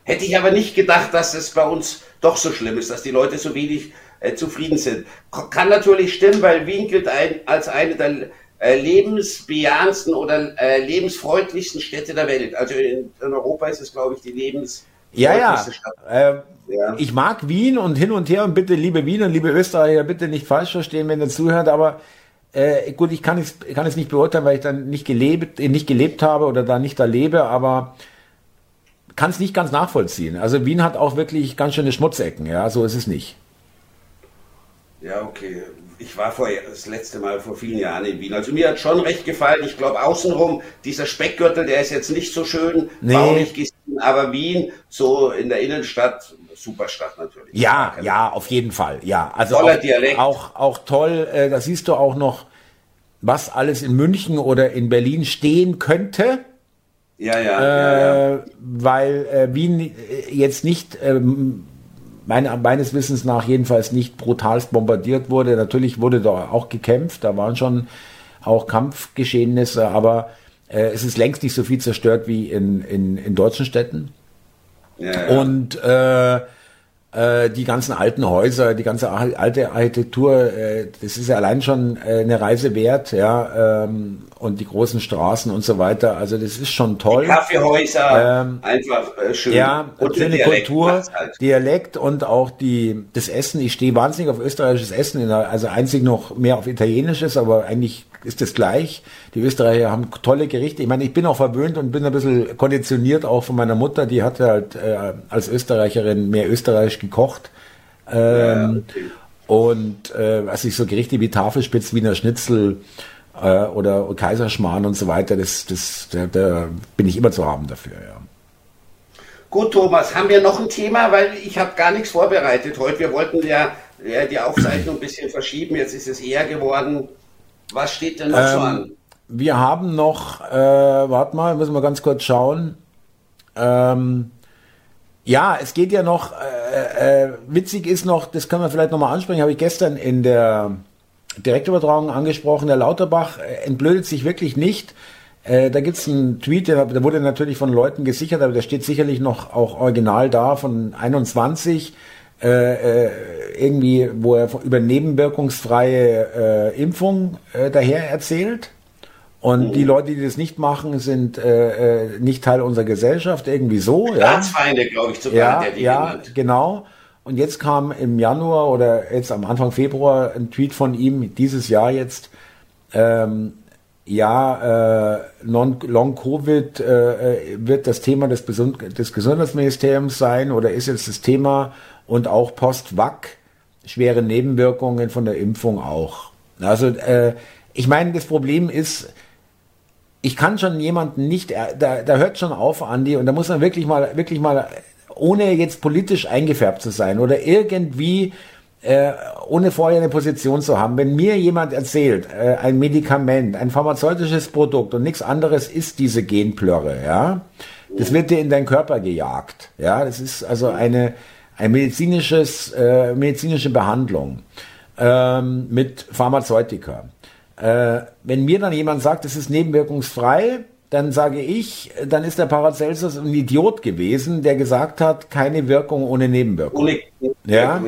Hätte ich aber nicht gedacht, dass es bei uns doch so schlimm ist, dass die Leute so wenig äh, zufrieden sind. Kann natürlich stimmen, weil Wien gilt ein, als eine der äh, lebensbejahendsten oder äh, lebensfreundlichsten Städte der Welt. Also in, in Europa ist es, glaube ich, die lebensfreundlichste ja, ja. Stadt. Ähm, ja. Ich mag Wien und hin und her und bitte, liebe Wien und liebe Österreicher, bitte nicht falsch verstehen, wenn ihr zuhört, aber äh, gut, ich kann es, kann es nicht beurteilen, weil ich dann nicht gelebt, nicht gelebt habe oder da nicht da lebe, aber kann es nicht ganz nachvollziehen. Also Wien hat auch wirklich ganz schöne Schmutzecken, ja, so ist es nicht. Ja, okay. Ich war vor, das letzte Mal vor vielen Jahren in Wien. Also mir hat schon recht gefallen. Ich glaube, außenrum, dieser Speckgürtel, der ist jetzt nicht so schön, nee. baulich gesehen, aber Wien, so in der Innenstadt, super Stadt natürlich. Ja, ja, auf jeden Fall. Ja, also Toller auch, Dialekt. Auch, auch toll. Äh, da siehst du auch noch, was alles in München oder in Berlin stehen könnte. Ja, ja. Äh, ja, ja. Weil äh, Wien äh, jetzt nicht, ähm, meine, meines Wissens nach jedenfalls nicht brutalst bombardiert wurde. Natürlich wurde da auch gekämpft, da waren schon auch Kampfgeschehnisse, aber äh, es ist längst nicht so viel zerstört wie in, in, in deutschen Städten. Ja, Und äh, äh, die ganzen alten Häuser, die ganze alte Architektur, äh, das ist ja allein schon äh, eine Reise wert, ja, ähm, und die großen Straßen und so weiter. Also das ist schon toll. Die Kaffeehäuser, ähm, einfach schön. Ja, und schöne Kultur, halt. Dialekt und auch die das Essen. Ich stehe wahnsinnig auf österreichisches Essen, also einzig noch mehr auf italienisches, aber eigentlich ist es gleich. Die Österreicher haben tolle Gerichte. Ich meine, ich bin auch verwöhnt und bin ein bisschen konditioniert auch von meiner Mutter. Die hatte halt äh, als Österreicherin mehr österreichisch gekocht. Ähm, ja, okay. Und äh, was ich so Gerichte wie Tafelspitz, Wiener Schnitzel äh, oder Kaiserschmarrn und so weiter, das, das, da, da bin ich immer zu haben dafür, ja. Gut, Thomas, haben wir noch ein Thema? Weil ich habe gar nichts vorbereitet heute. Wir wollten ja, ja die Aufzeichnung ein bisschen verschieben. Jetzt ist es eher geworden. Was steht denn noch ähm, so an? Wir haben noch, äh, warte mal, müssen wir ganz kurz schauen. Ähm, ja, es geht ja noch, äh, äh, witzig ist noch, das können wir vielleicht nochmal ansprechen, habe ich gestern in der Direktübertragung angesprochen, der Lauterbach äh, entblödet sich wirklich nicht. Äh, da gibt's einen Tweet, der, der, wurde natürlich von Leuten gesichert, aber der steht sicherlich noch auch original da von 21. äh, äh, irgendwie, wo er über nebenwirkungsfreie äh, Impfung äh, daher erzählt. Und mhm. die Leute, die das nicht machen, sind äh, äh, nicht Teil unserer Gesellschaft, irgendwie so. Staatsfeinde, ja. glaube ich, sogar. Ja, der die ja genannt. genau. Und jetzt kam im Januar oder jetzt am Anfang Februar ein Tweet von ihm, dieses Jahr jetzt, ähm, ja, äh, Long-Covid äh, wird das Thema des Gesundheitsministeriums sein oder ist jetzt das Thema und auch Post-Wac, schwere Nebenwirkungen von der Impfung auch. Also äh, ich meine, das Problem ist, ich kann schon jemanden nicht, da, da hört schon auf, Andi, und da muss man wirklich mal, wirklich mal, ohne jetzt politisch eingefärbt zu sein oder irgendwie äh, ohne vorher eine Position zu haben, wenn mir jemand erzählt, äh, ein Medikament, ein pharmazeutisches Produkt und nichts anderes ist diese Genplörre, ja, das wird dir in deinen Körper gejagt, ja, das ist also eine, ein medizinisches, äh, medizinische Behandlung ähm, mit Pharmazeutika. Äh, wenn mir dann jemand sagt, es ist nebenwirkungsfrei, dann sage ich, dann ist der Paracelsus ein Idiot gewesen, der gesagt hat, keine Wirkung ohne Nebenwirkung. Ohne ja.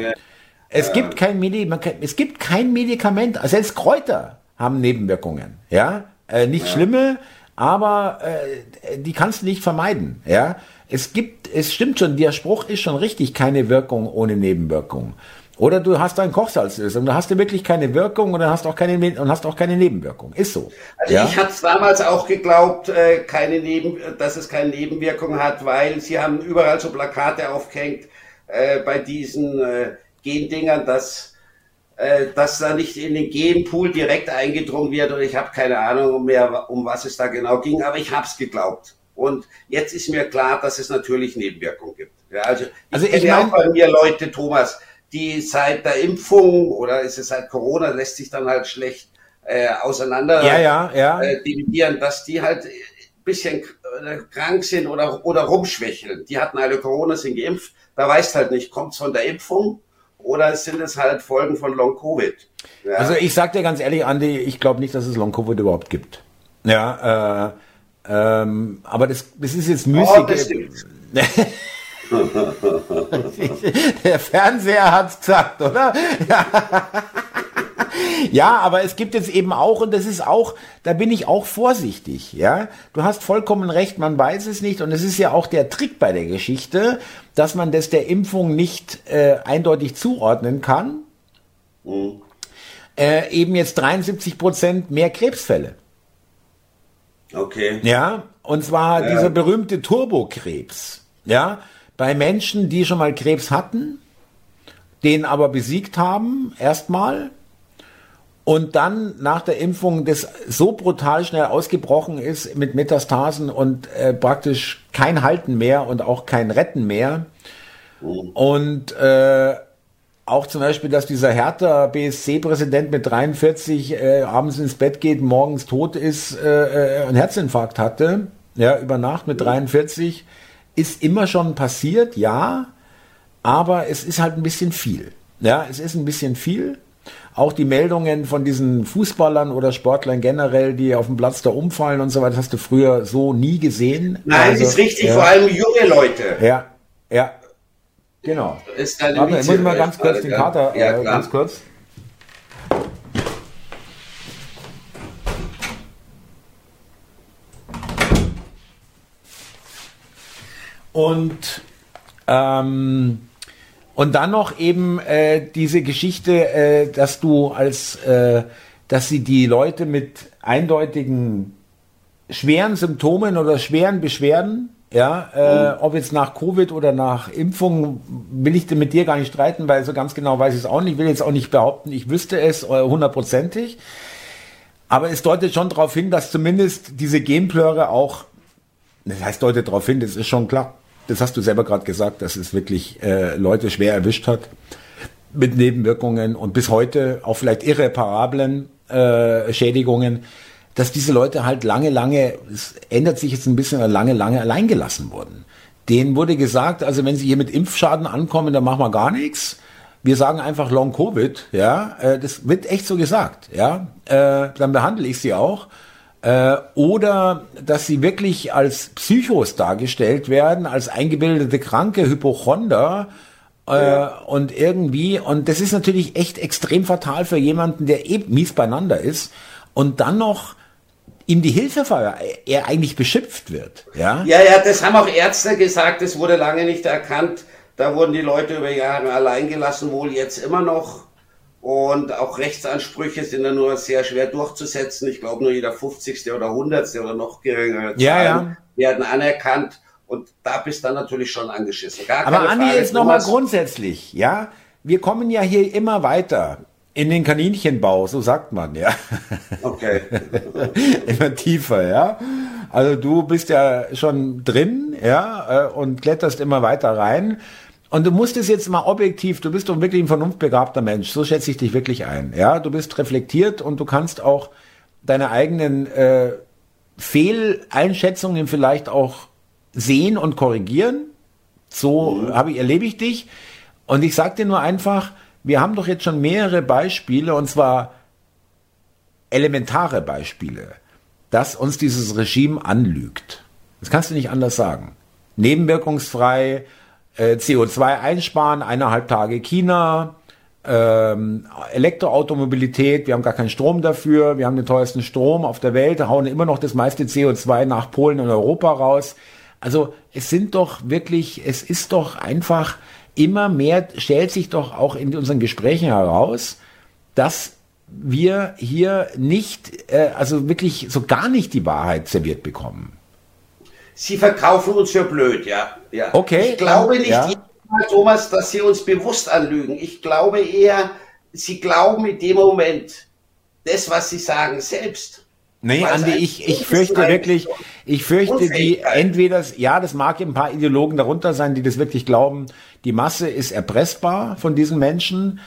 Es ja. gibt kein Medikament, es gibt kein Medikament, selbst Kräuter haben Nebenwirkungen, ja, äh, nicht ja. schlimme, aber äh, die kannst du nicht vermeiden, ja. Es gibt, es stimmt schon, der Spruch ist schon richtig, keine Wirkung ohne Nebenwirkung. Oder du hast ein Kochsalzlösung, da hast du wirklich keine Wirkung und dann hast auch keine und hast auch keine Nebenwirkung. Ist so. Also ja? ich hatte damals auch geglaubt, äh, keine Neben, dass es keine Nebenwirkung hat, weil sie haben überall so Plakate aufgehängt äh, bei diesen äh, Gendingern, dass äh, dass da nicht in den Genpool direkt eingedrungen wird und ich habe keine Ahnung mehr, um was es da genau ging, aber ich habe es geglaubt. Und jetzt ist mir klar, dass es natürlich Nebenwirkungen gibt. Ja, also ich, also ich kenne auch bei mir Leute, Thomas, die seit der Impfung oder ist es seit Corona, lässt sich dann halt schlecht äh, auseinander ja, ja, ja. Äh, dividieren, dass die halt ein bisschen äh, krank sind oder, oder rumschwächeln. Die hatten alle Corona, sind geimpft. Da weißt halt nicht, kommt es von der Impfung oder sind es halt Folgen von Long-Covid? Ja. Also ich sag dir ganz ehrlich, Andi, ich glaube nicht, dass es Long-Covid überhaupt gibt. Ja, äh, ähm, aber das, das ist jetzt müßig. Oh, Der Fernseher hat's gesagt, oder? ja, aber es gibt jetzt eben auch, und das ist auch, da bin ich auch vorsichtig, ja. Du hast vollkommen recht, man weiß es nicht, und es ist ja auch der Trick bei der Geschichte, dass man das der Impfung nicht äh, eindeutig zuordnen kann. Mhm. Äh, eben jetzt 73 Prozent mehr Krebsfälle. Okay. Ja, und zwar ja. dieser berühmte Turbokrebs. Ja, bei Menschen, die schon mal Krebs hatten, den aber besiegt haben, erstmal, und dann nach der Impfung das so brutal schnell ausgebrochen ist mit Metastasen und äh, praktisch kein Halten mehr und auch kein Retten mehr. Und äh, auch zum Beispiel, dass dieser Hertha BSC-Präsident mit 43 äh, abends ins Bett geht, morgens tot ist, äh, äh, einen Herzinfarkt hatte, ja, über Nacht mit 43 ist immer schon passiert, ja, aber es ist halt ein bisschen viel. Ja, es ist ein bisschen viel. Auch die Meldungen von diesen Fußballern oder Sportlern generell, die auf dem Platz da umfallen und so weiter, hast du früher so nie gesehen. Nein, also, ist richtig, ja. vor allem junge Leute. Ja, ja. Genau. Ist eine Warte, ich muss mal ganz kurz den Kater, ja, äh, ganz kurz. Und ähm, und dann noch eben äh, diese Geschichte, äh, dass du als, äh, dass sie die Leute mit eindeutigen schweren Symptomen oder schweren Beschwerden, ja, äh, mhm. ob jetzt nach Covid oder nach Impfung, will ich mit dir gar nicht streiten, weil so ganz genau weiß ich es auch nicht. Ich will jetzt auch nicht behaupten, ich wüsste es äh, hundertprozentig. Aber es deutet schon darauf hin, dass zumindest diese Genplöre auch, das heißt deutet darauf hin, das ist schon klar, das hast du selber gerade gesagt, dass es wirklich äh, Leute schwer erwischt hat mit Nebenwirkungen und bis heute auch vielleicht irreparablen äh, Schädigungen, dass diese Leute halt lange, lange, es ändert sich jetzt ein bisschen, lange, lange allein gelassen wurden. Denen wurde gesagt, also wenn sie hier mit Impfschaden ankommen, dann machen wir gar nichts. Wir sagen einfach Long Covid, ja, äh, das wird echt so gesagt, ja, äh, dann behandle ich sie auch äh, oder dass sie wirklich als Psychos dargestellt werden, als eingebildete Kranke, Hypochonder Ja. Und irgendwie, und das ist natürlich echt extrem fatal für jemanden, der eben mies beieinander ist und dann noch ihm die Hilfefeuer, er eigentlich beschimpft wird. Ja? ja, ja, das haben auch Ärzte gesagt, das wurde lange nicht erkannt. Da wurden die Leute über Jahre allein gelassen, wohl jetzt immer noch. Und auch Rechtsansprüche sind dann nur sehr schwer durchzusetzen. Ich glaube, nur jeder 50. oder 100. oder noch geringere Zahlen ja, ja. werden anerkannt. Und da bist du dann natürlich schon angeschissen. Gar Aber Andi, Frage, jetzt nochmal grundsätzlich, ja? Wir kommen ja hier immer weiter. In den Kaninchenbau, so sagt man, ja. Okay. Immer tiefer, ja. Also du bist ja schon drin, ja, äh, und kletterst immer weiter rein. Und du musst es jetzt mal objektiv, du bist doch wirklich ein vernunftbegabter Mensch, so schätze ich dich wirklich ein. Ja, du bist reflektiert und du kannst auch deine eigenen äh, Fehleinschätzungen vielleicht auch sehen und korrigieren. So mhm. habe ich, erlebe ich dich. Und ich sage dir nur einfach, wir haben doch jetzt schon mehrere Beispiele, und zwar elementare Beispiele, dass uns dieses Regime anlügt. Das kannst du nicht anders sagen. Nebenwirkungsfrei, äh, CO2 einsparen, eineinhalb Tage China, ähm, Elektroautomobilität, wir haben gar keinen Strom dafür, wir haben den teuersten Strom auf der Welt, hauen immer noch das meiste CO2 nach Polen und Europa raus. Also es sind doch wirklich, es ist doch einfach immer mehr, stellt sich doch auch in unseren Gesprächen heraus, dass wir hier nicht, äh, also wirklich so gar nicht die Wahrheit serviert bekommen. Sie verkaufen uns für blöd, ja. ja. Okay. Ich glaube nicht, ja. Thomas, dass Sie uns bewusst anlügen. Ich glaube eher, Sie glauben in dem Moment das, was Sie sagen, selbst. Nee, Andi, ich, ich fürchte wirklich, ich fürchte die, entweder, ja, das mag ein paar Ideologen darunter sein, die das wirklich glauben, die Masse ist erpressbar von diesen Menschen,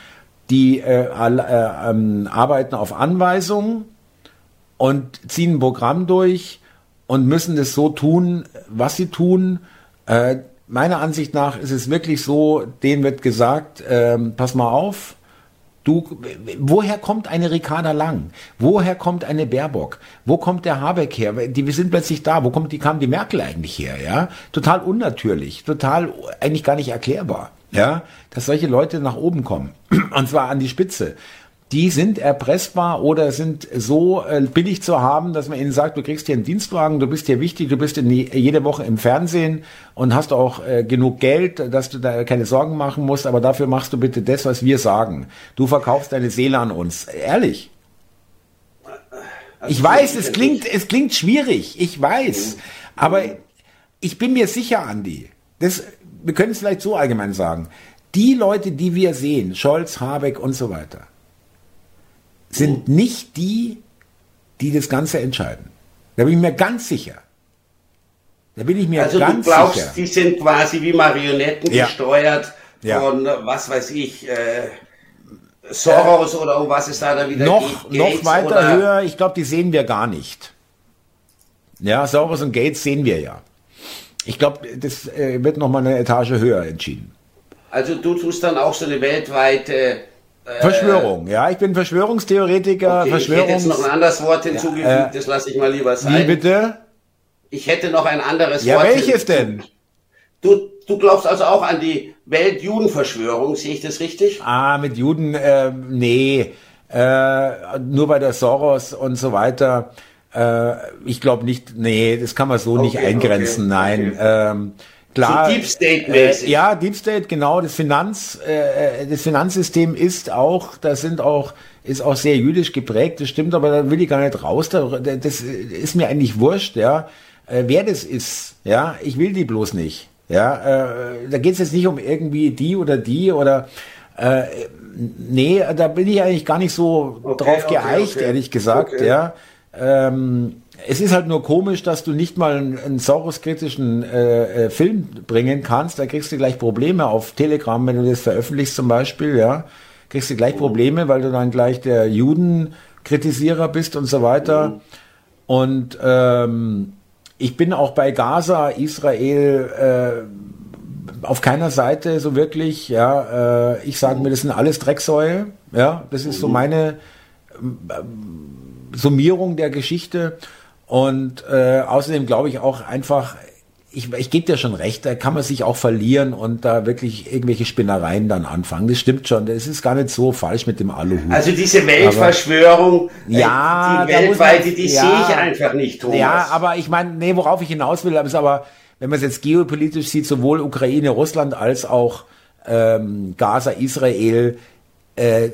die äh, äh, ähm, arbeiten auf Anweisung und ziehen ein Programm durch und müssen das so tun, was sie tun. Äh, meiner Ansicht nach ist es wirklich so, denen wird gesagt, äh, pass mal auf, Du, woher kommt eine Ricarda Lang? Woher kommt eine Baerbock? Wo kommt der Habeck her? Die, wir sind plötzlich da. Wo kommt die, kam die Merkel eigentlich her? Ja, total unnatürlich, total eigentlich gar nicht erklärbar. Ja, dass solche Leute nach oben kommen. Und zwar an die Spitze die sind erpressbar oder sind so äh, billig zu haben, dass man ihnen sagt, du kriegst hier einen Dienstwagen, du bist hier wichtig, du bist in die, jede Woche im Fernsehen und hast auch äh, genug Geld, dass du da keine Sorgen machen musst, aber dafür machst du bitte das, was wir sagen. Du verkaufst deine Seele an uns. Ehrlich. Also ich weiß, es klingt, es klingt schwierig, ich weiß, aber ich bin mir sicher, Andi, das, wir können es vielleicht so allgemein sagen, die Leute, die wir sehen, Scholz, Habeck und so weiter, sind nicht die, die das Ganze entscheiden. Da bin ich mir ganz sicher. Da bin ich mir also ganz sicher. Also du glaubst, die sind quasi wie Marionetten ja. gesteuert ja. von, was weiß ich, äh, Soros äh, oder um was es da dann wieder noch, geht. Noch weiter oder? höher, ich glaube, die sehen wir gar nicht. Ja, Soros und Gates sehen wir ja. Ich glaube, das äh, wird noch mal eine Etage höher entschieden. Also du tust dann auch so eine weltweite Verschwörung, ja, ich bin Verschwörungstheoretiker. Okay, Verschwörungs ich hätte jetzt noch ein anderes Wort hinzugefügt, ja, äh, das lasse ich mal lieber sein. Wie bitte? Ich hätte noch ein anderes ja, Wort. Ja, welches denn? Du, du glaubst also auch an die Weltjudenverschwörung, sehe ich das richtig? Ah, mit Juden, äh, nee, äh, nur bei der Soros und so weiter. Äh, ich glaube nicht, nee, das kann man so okay, nicht eingrenzen, okay, nein. Ähm, Klar, so Deep State mäßig. Äh, ja, Deep State, genau. Das Finanz, äh, äh, das Finanzsystem ist auch, das sind auch, ist auch sehr jüdisch geprägt. Das stimmt, aber da will ich gar nicht raus. Das ist mir eigentlich wurscht, ja. Äh, wer das ist, ja. Ich will die bloß nicht, ja. Äh, da geht es jetzt nicht um irgendwie die oder die oder äh, nee, da bin ich eigentlich gar nicht so okay, drauf geeicht, okay. ehrlich gesagt, ja. Ähm, es ist halt nur komisch, dass du nicht mal einen, einen Saurus-kritischen äh, äh, Film bringen kannst. Da kriegst du gleich Probleme auf Telegram, wenn du das veröffentlichst zum Beispiel, ja. Kriegst du gleich Probleme, weil du dann gleich der Judenkritisierer bist und so weiter. Mhm. Und ähm, ich bin auch bei Gaza, Israel, äh, auf keiner Seite so wirklich, ja. Äh, ich sage mir, das sind alles Drecksäue, ja. Das ist so mhm. meine äh, Summierung der Geschichte. Und äh, außerdem glaube ich auch einfach, ich, ich gebe dir schon recht, da kann man sich auch verlieren und da wirklich irgendwelche Spinnereien dann anfangen. Das stimmt schon, das ist gar nicht so falsch mit dem Aluhut. Also diese Weltverschwörung, aber, ja, äh, die weltweite, man, die ja, sehe ich einfach nicht, Thomas. Ja, aber ich meine, nee, worauf ich hinaus will, ist aber, wenn man es jetzt geopolitisch sieht, sowohl Ukraine, Russland als auch ähm, Gaza, Israel, äh,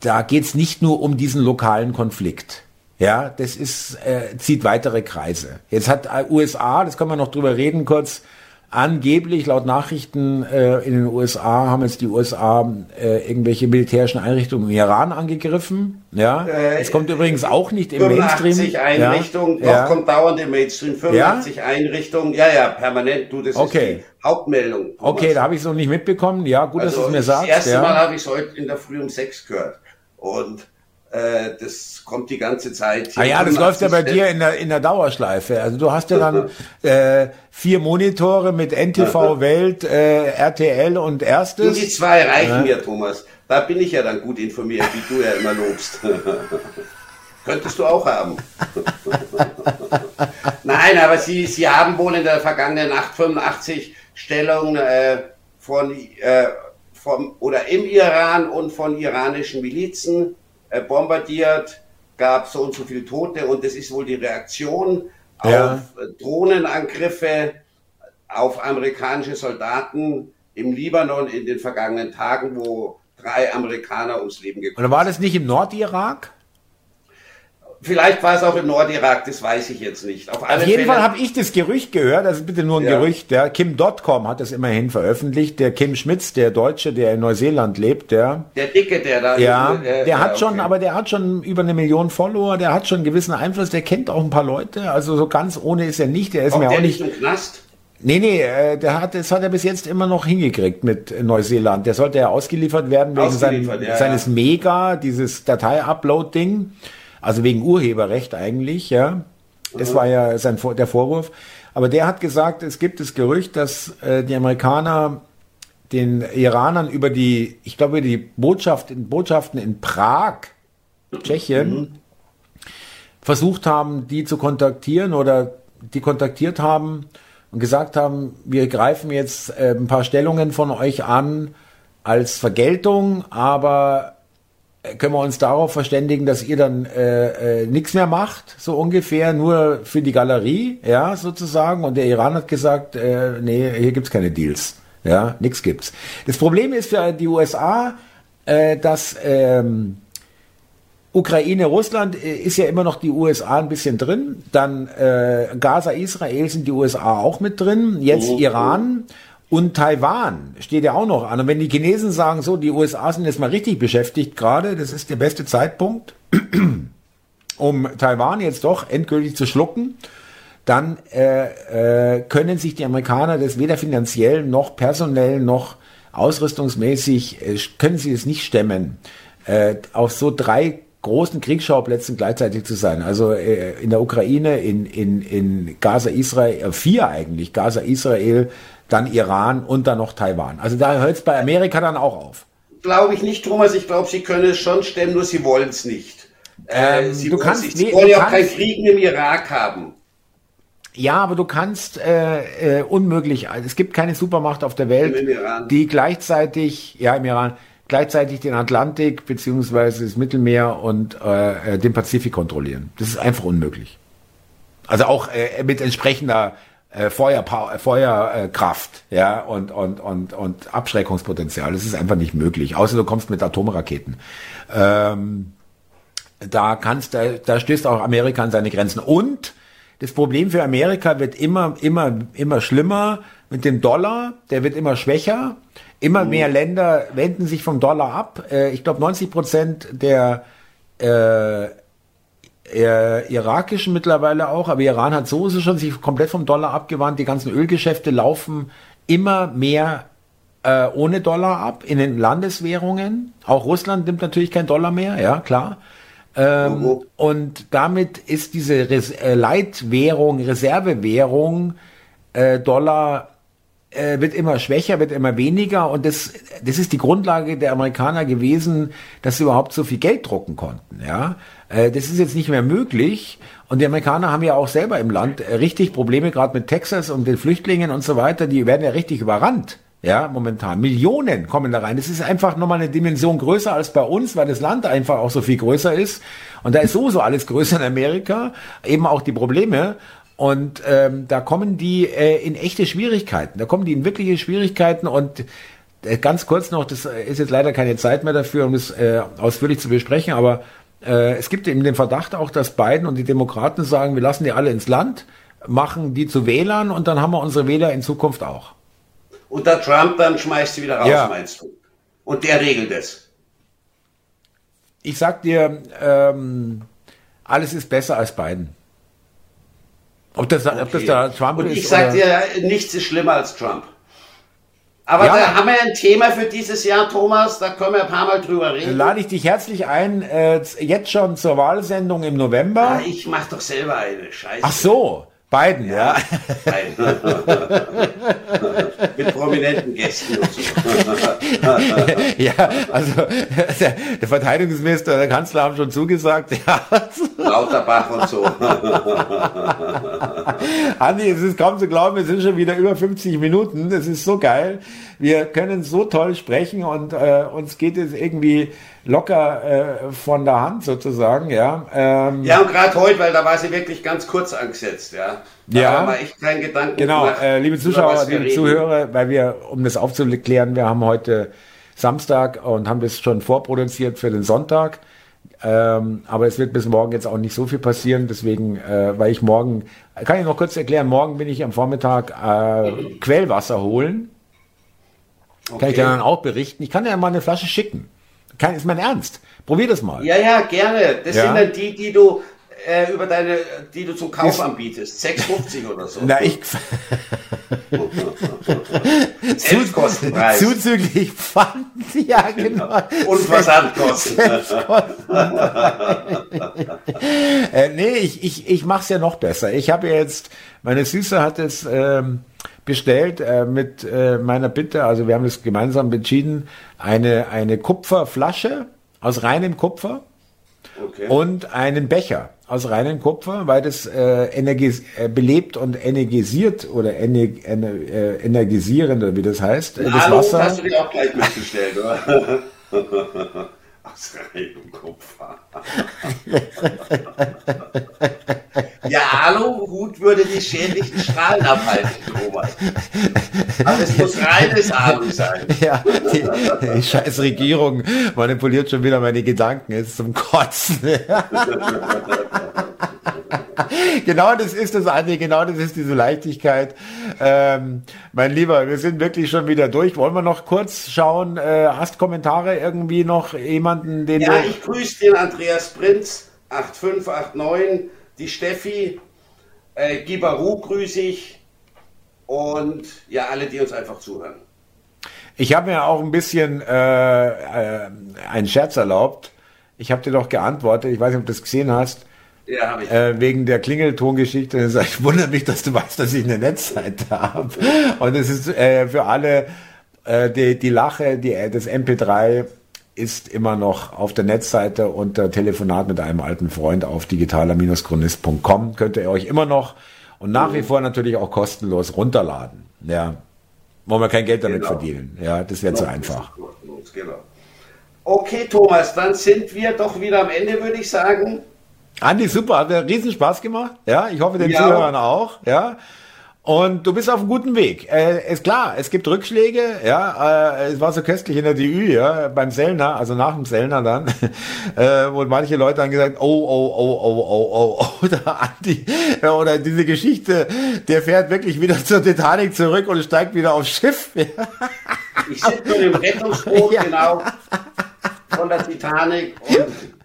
da geht's nicht nur um diesen lokalen Konflikt. Ja, das ist, äh, zieht weitere Kreise. Jetzt hat USA, das können wir noch drüber reden kurz, angeblich laut Nachrichten äh, in den USA haben jetzt die USA äh, irgendwelche militärischen Einrichtungen im Iran angegriffen. Ja, äh, es kommt übrigens auch nicht im 85 Mainstream. Einrichtungen, ja, doch ja. kommt dauernd im Mainstream. 85 ja? Einrichtungen, ja, ja, permanent. Du, das okay. ist die Hauptmeldung. Thomas. Okay, da habe ich es noch nicht mitbekommen. Ja, gut, also dass du es mir sagst. Das erste ja. Mal habe ich es heute in der Früh um sechs gehört. Und äh, das kommt die ganze Zeit. Ah ja, das läuft ja bei dir in der, in der Dauerschleife. Also du hast ja dann äh, vier Monitore mit NTV Welt, äh, RTL und Erstes. Die zwei reichen ja. mir, Thomas. Da bin ich ja dann gut informiert, wie du ja immer lobst. Könntest du auch haben. Nein, aber Sie, Sie haben wohl in der vergangenen Nacht 85 Stellungen äh, von, äh, vom, oder im Iran und von iranischen Milizen bombardiert, gab so und so viele Tote und das ist wohl die Reaktion ja. auf äh, Drohnenangriffe auf amerikanische Soldaten im Libanon in den vergangenen Tagen, wo drei Amerikaner ums Leben gekommen sind. Oder war das nicht im Nordirak? Vielleicht war es auch im Nordirak, das weiß ich jetzt nicht. Auf, Auf jeden Fälle Fall habe ich das Gerücht gehört, das ist bitte nur ein ja. Gerücht, der Kim.com hat das immerhin veröffentlicht, der Kim Schmitz, der Deutsche, der in Neuseeland lebt, der. Der Dicke, der da. Ja, der, der hat schon, okay. aber der hat schon über eine Million Follower, der hat schon einen gewissen Einfluss, der kennt auch ein paar Leute, also so ganz ohne ist er nicht, der ist mir auch nicht. nicht im Knast? Nee, nee, äh, der hat, das hat er bis jetzt immer noch hingekriegt mit Neuseeland. Der sollte ja ausgeliefert werden wegen ausgeliefert, seinem, ja, seines ja. Mega, dieses Datei-Upload-Ding. Also wegen Urheberrecht eigentlich, ja. Das war ja sein, der Vorwurf. Aber der hat gesagt, es gibt das Gerücht, dass äh, die Amerikaner den Iranern über die, ich glaube, die Botschaft, Botschaften in Prag, Tschechien, mhm. versucht haben, die zu kontaktieren oder die kontaktiert haben und gesagt haben, wir greifen jetzt äh, ein paar Stellungen von euch an als Vergeltung, aber können wir uns darauf verständigen, dass ihr dann äh, äh, nichts mehr macht, so ungefähr, nur für die Galerie, ja, sozusagen. Und der Iran hat gesagt, äh, nee, hier gibt's keine Deals. Ja, nichts gibt's. Das Problem ist für die USA, äh, dass ähm, Ukraine, Russland äh, ist ja immer noch die USA ein bisschen drin. Dann äh, Gaza, Israel sind die USA auch mit drin. Jetzt oh, Iran. Oh. Und Taiwan steht ja auch noch an. Und wenn die Chinesen sagen, so, die USA sind jetzt mal richtig beschäftigt gerade, das ist der beste Zeitpunkt, um Taiwan jetzt doch endgültig zu schlucken, dann äh, äh, können sich die Amerikaner das weder finanziell noch personell noch ausrüstungsmäßig, äh, können sie es nicht stemmen, äh, auf so drei großen Kriegsschauplätzen gleichzeitig zu sein. Also äh, in der Ukraine, in, in, in Gaza, Israel, äh, vier eigentlich, Gaza, Israel, dann Iran und dann noch Taiwan. Also da hört es bei Amerika dann auch auf. Glaube ich nicht, Thomas. Ich glaube, sie können es schon stemmen, nur sie wollen es nicht. Äh, ähm, sie du kannst, nicht. Sie nee, wollen ja auch keinen Krieg im Irak haben. Ja, aber du kannst äh, äh, unmöglich, also es gibt keine Supermacht auf der Welt, die gleichzeitig, ja im Iran, gleichzeitig den Atlantik beziehungsweise das Mittelmeer und äh, äh den Pazifik kontrollieren. Das ist einfach unmöglich. Also auch äh, mit entsprechender äh, Feuerpower, äh, Feuerkraft, ja, und, und, und, und Abschreckungspotenzial. Das ist einfach nicht möglich, außer du kommst mit Atomraketen. Ähm, da kannst, da, da stößt auch Amerika an seine Grenzen. Und das Problem für Amerika wird immer, immer, immer schlimmer mit dem Dollar. Der wird immer schwächer. Immer mehr Länder wenden sich vom Dollar ab. Äh, ich glaube, 90 Prozent der äh, äh, irakischen mittlerweile auch, aber Iran hat so schon sich komplett vom Dollar abgewandt. Die ganzen Ölgeschäfte laufen immer mehr äh, ohne Dollar ab in den Landeswährungen. Auch Russland nimmt natürlich kein Dollar mehr, ja klar. Ähm, oh. Und damit ist diese Res äh, Leitwährung, Reservewährung äh, Dollar äh, wird immer schwächer, wird immer weniger und das, das ist die Grundlage der Amerikaner gewesen, dass sie überhaupt so viel Geld drucken konnten. Ja, äh, das ist jetzt nicht mehr möglich und die Amerikaner haben ja auch selber im Land äh, richtig Probleme, gerade mit Texas und den Flüchtlingen und so weiter. Die werden ja richtig überrannt. Ja, momentan. Millionen kommen da rein. Das ist einfach nochmal eine Dimension größer als bei uns, weil das Land einfach auch so viel größer ist. Und da ist sowieso alles größer in Amerika. Eben auch die Probleme. Und ähm, da kommen die äh, in echte Schwierigkeiten. Da kommen die in wirkliche Schwierigkeiten und äh, ganz kurz noch, das ist jetzt leider keine Zeit mehr dafür, um das äh, ausführlich zu besprechen, aber äh, es gibt eben den Verdacht auch, dass Biden und die Demokraten sagen, wir lassen die alle ins Land, machen die zu Wählern und dann haben wir unsere Wähler in Zukunft auch. Und der Trump dann schmeißt sie wieder raus, ja. meinst du? Und der regelt es. Ich sag dir, ähm, alles ist besser als Biden. Ob das, okay. ob das der Trump Und ist. Ich sag dir, nichts ist schlimmer als Trump. Aber ja. da haben wir ein Thema für dieses Jahr, Thomas, da können wir ein paar Mal drüber reden. Lade ich dich herzlich ein, äh, jetzt schon zur Wahlsendung im November. Ja, ah, ich mach doch selber eine, scheiße. Ach so, Beiden, ja. ja. Mit prominenten Gästen und so. ja, also der, Verteidigungsminister, der Kanzler haben schon zugesagt. Ja. Lauterbach und so. Andi, es ist kaum zu glauben, wir sind schon wieder über 50 Minuten. Das ist so geil. Wir können so toll sprechen und äh, uns geht es irgendwie locker äh, von der Hand sozusagen, ja. Ähm, ja, und gerade heute, weil da war sie wirklich ganz kurz angesetzt, ja. Da ja. haben wir echt keinen Gedanken Genau, gemacht, äh, liebe Zuschauer, liebe Zuhörer, weil wir, um das aufzuklären, wir haben heute Samstag und haben das schon vorproduziert für den Sonntag. Ähm, aber es wird bis morgen jetzt auch nicht so viel passieren, deswegen, äh, weil ich morgen, kann ich noch kurz erklären, morgen bin ich am Vormittag äh, Quellwasser holen. Okay. Kann ich dir dann auch berichten. Ich kann dir mal eine Flasche schicken. Kein, ist mein Ernst. Probier das mal. Ja, ja, gerne. Das ja. sind dann die, die du äh, über deine, die du zum Kauf das, anbietest. 6,50 oder so. Na, ich. Selbstkostenpreis. Zuzüglich Pfand, ja, genau. Und Versandkosten. äh, nee, ich, ich, ich mach's ja noch besser. Ich habe jetzt, meine Süße hat es ähm, bestellt äh, mit äh, meiner Bitte, also wir haben das gemeinsam entschieden, eine, eine Kupferflasche aus reinem Kupfer okay. und einen Becher aus reinem Kupfer, weil das äh, energis äh, belebt und energisiert oder ener ener äh, energisierend, oder wie das heißt, äh, das Wasser. hast du dir auch gleich mitgestellt, oder? Aus reinem Kupfer. ja, Aluhut würde die schädlichen Strahlen abhalten, Thomas. Aber es muss reines Alu sein. Ja, die, die scheiß Regierung manipuliert schon wieder meine Gedanken, jetzt zum Kotzen. genau das ist das eine, genau das ist diese Leichtigkeit. Ähm, mein Lieber, wir sind wirklich schon wieder durch. Wollen wir noch kurz schauen? Äh, hast Kommentare irgendwie noch jemanden, den Ja, ich grüße den Andreas Prinz, 8589, die Steffi, äh, Gibaru grüße ich und ja, alle, die uns einfach zuhören. Ich habe mir auch ein bisschen äh, äh, einen Scherz erlaubt. Ich habe dir doch geantwortet, ich weiß nicht, ob du das gesehen hast. Ja, habe ich. Äh, wegen der Klingeltongeschichte. Ich wundere mich, dass du weißt, dass ich eine Netzseite habe. Und es ist äh, für alle äh, die, die Lache, die, das MP3 ist immer noch auf der Netzseite unter Telefonat mit einem alten Freund auf digitaler-chronist.com. Könnt ihr euch immer noch und nach mhm. wie vor natürlich auch kostenlos runterladen. Ja. Wollen wir kein Geld damit genau. verdienen. Ja, das wäre zu einfach. Genau. Okay, Thomas, dann sind wir doch wieder am Ende, würde ich sagen. Andi, super, hat mir riesen Spaß gemacht. Ja, ich hoffe den ja. Zuhörern auch. Ja. Und du bist auf einem guten Weg. Äh, ist klar, es gibt Rückschläge, ja, äh, es war so köstlich in der DÜ, ja, beim Sellner, also nach dem Sellner dann, äh, wo manche Leute dann gesagt, oh, oh, oh, oh, oh, oh, oh, oder Andi, oder diese Geschichte, der fährt wirklich wieder zur Titanic zurück und steigt wieder aufs Schiff. ich sitze nur im Rettungsboot, ja. genau, von der Titanic und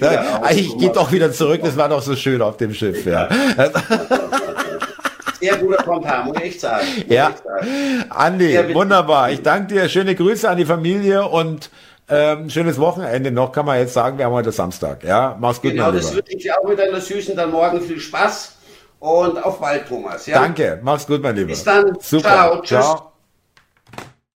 ja, ich gehe doch wieder zurück, das war doch so schön auf dem Schiff, ja. Sehr guter Kommentar, muss ich sagen. Ja, Andi, wunderbar. Ich danke dir. Schöne Grüße an die Familie und ähm, schönes Wochenende noch, kann man jetzt sagen. Wir haben heute Samstag. Ja, mach's gut. Genau, das wünsche ich dir auch mit deiner Süßen dann morgen viel Spaß. und auf bald, Thomas. Ja? Danke, mach's gut, mein Lieber. Bis dann. Super. Ciao. Tschüss. Ciao.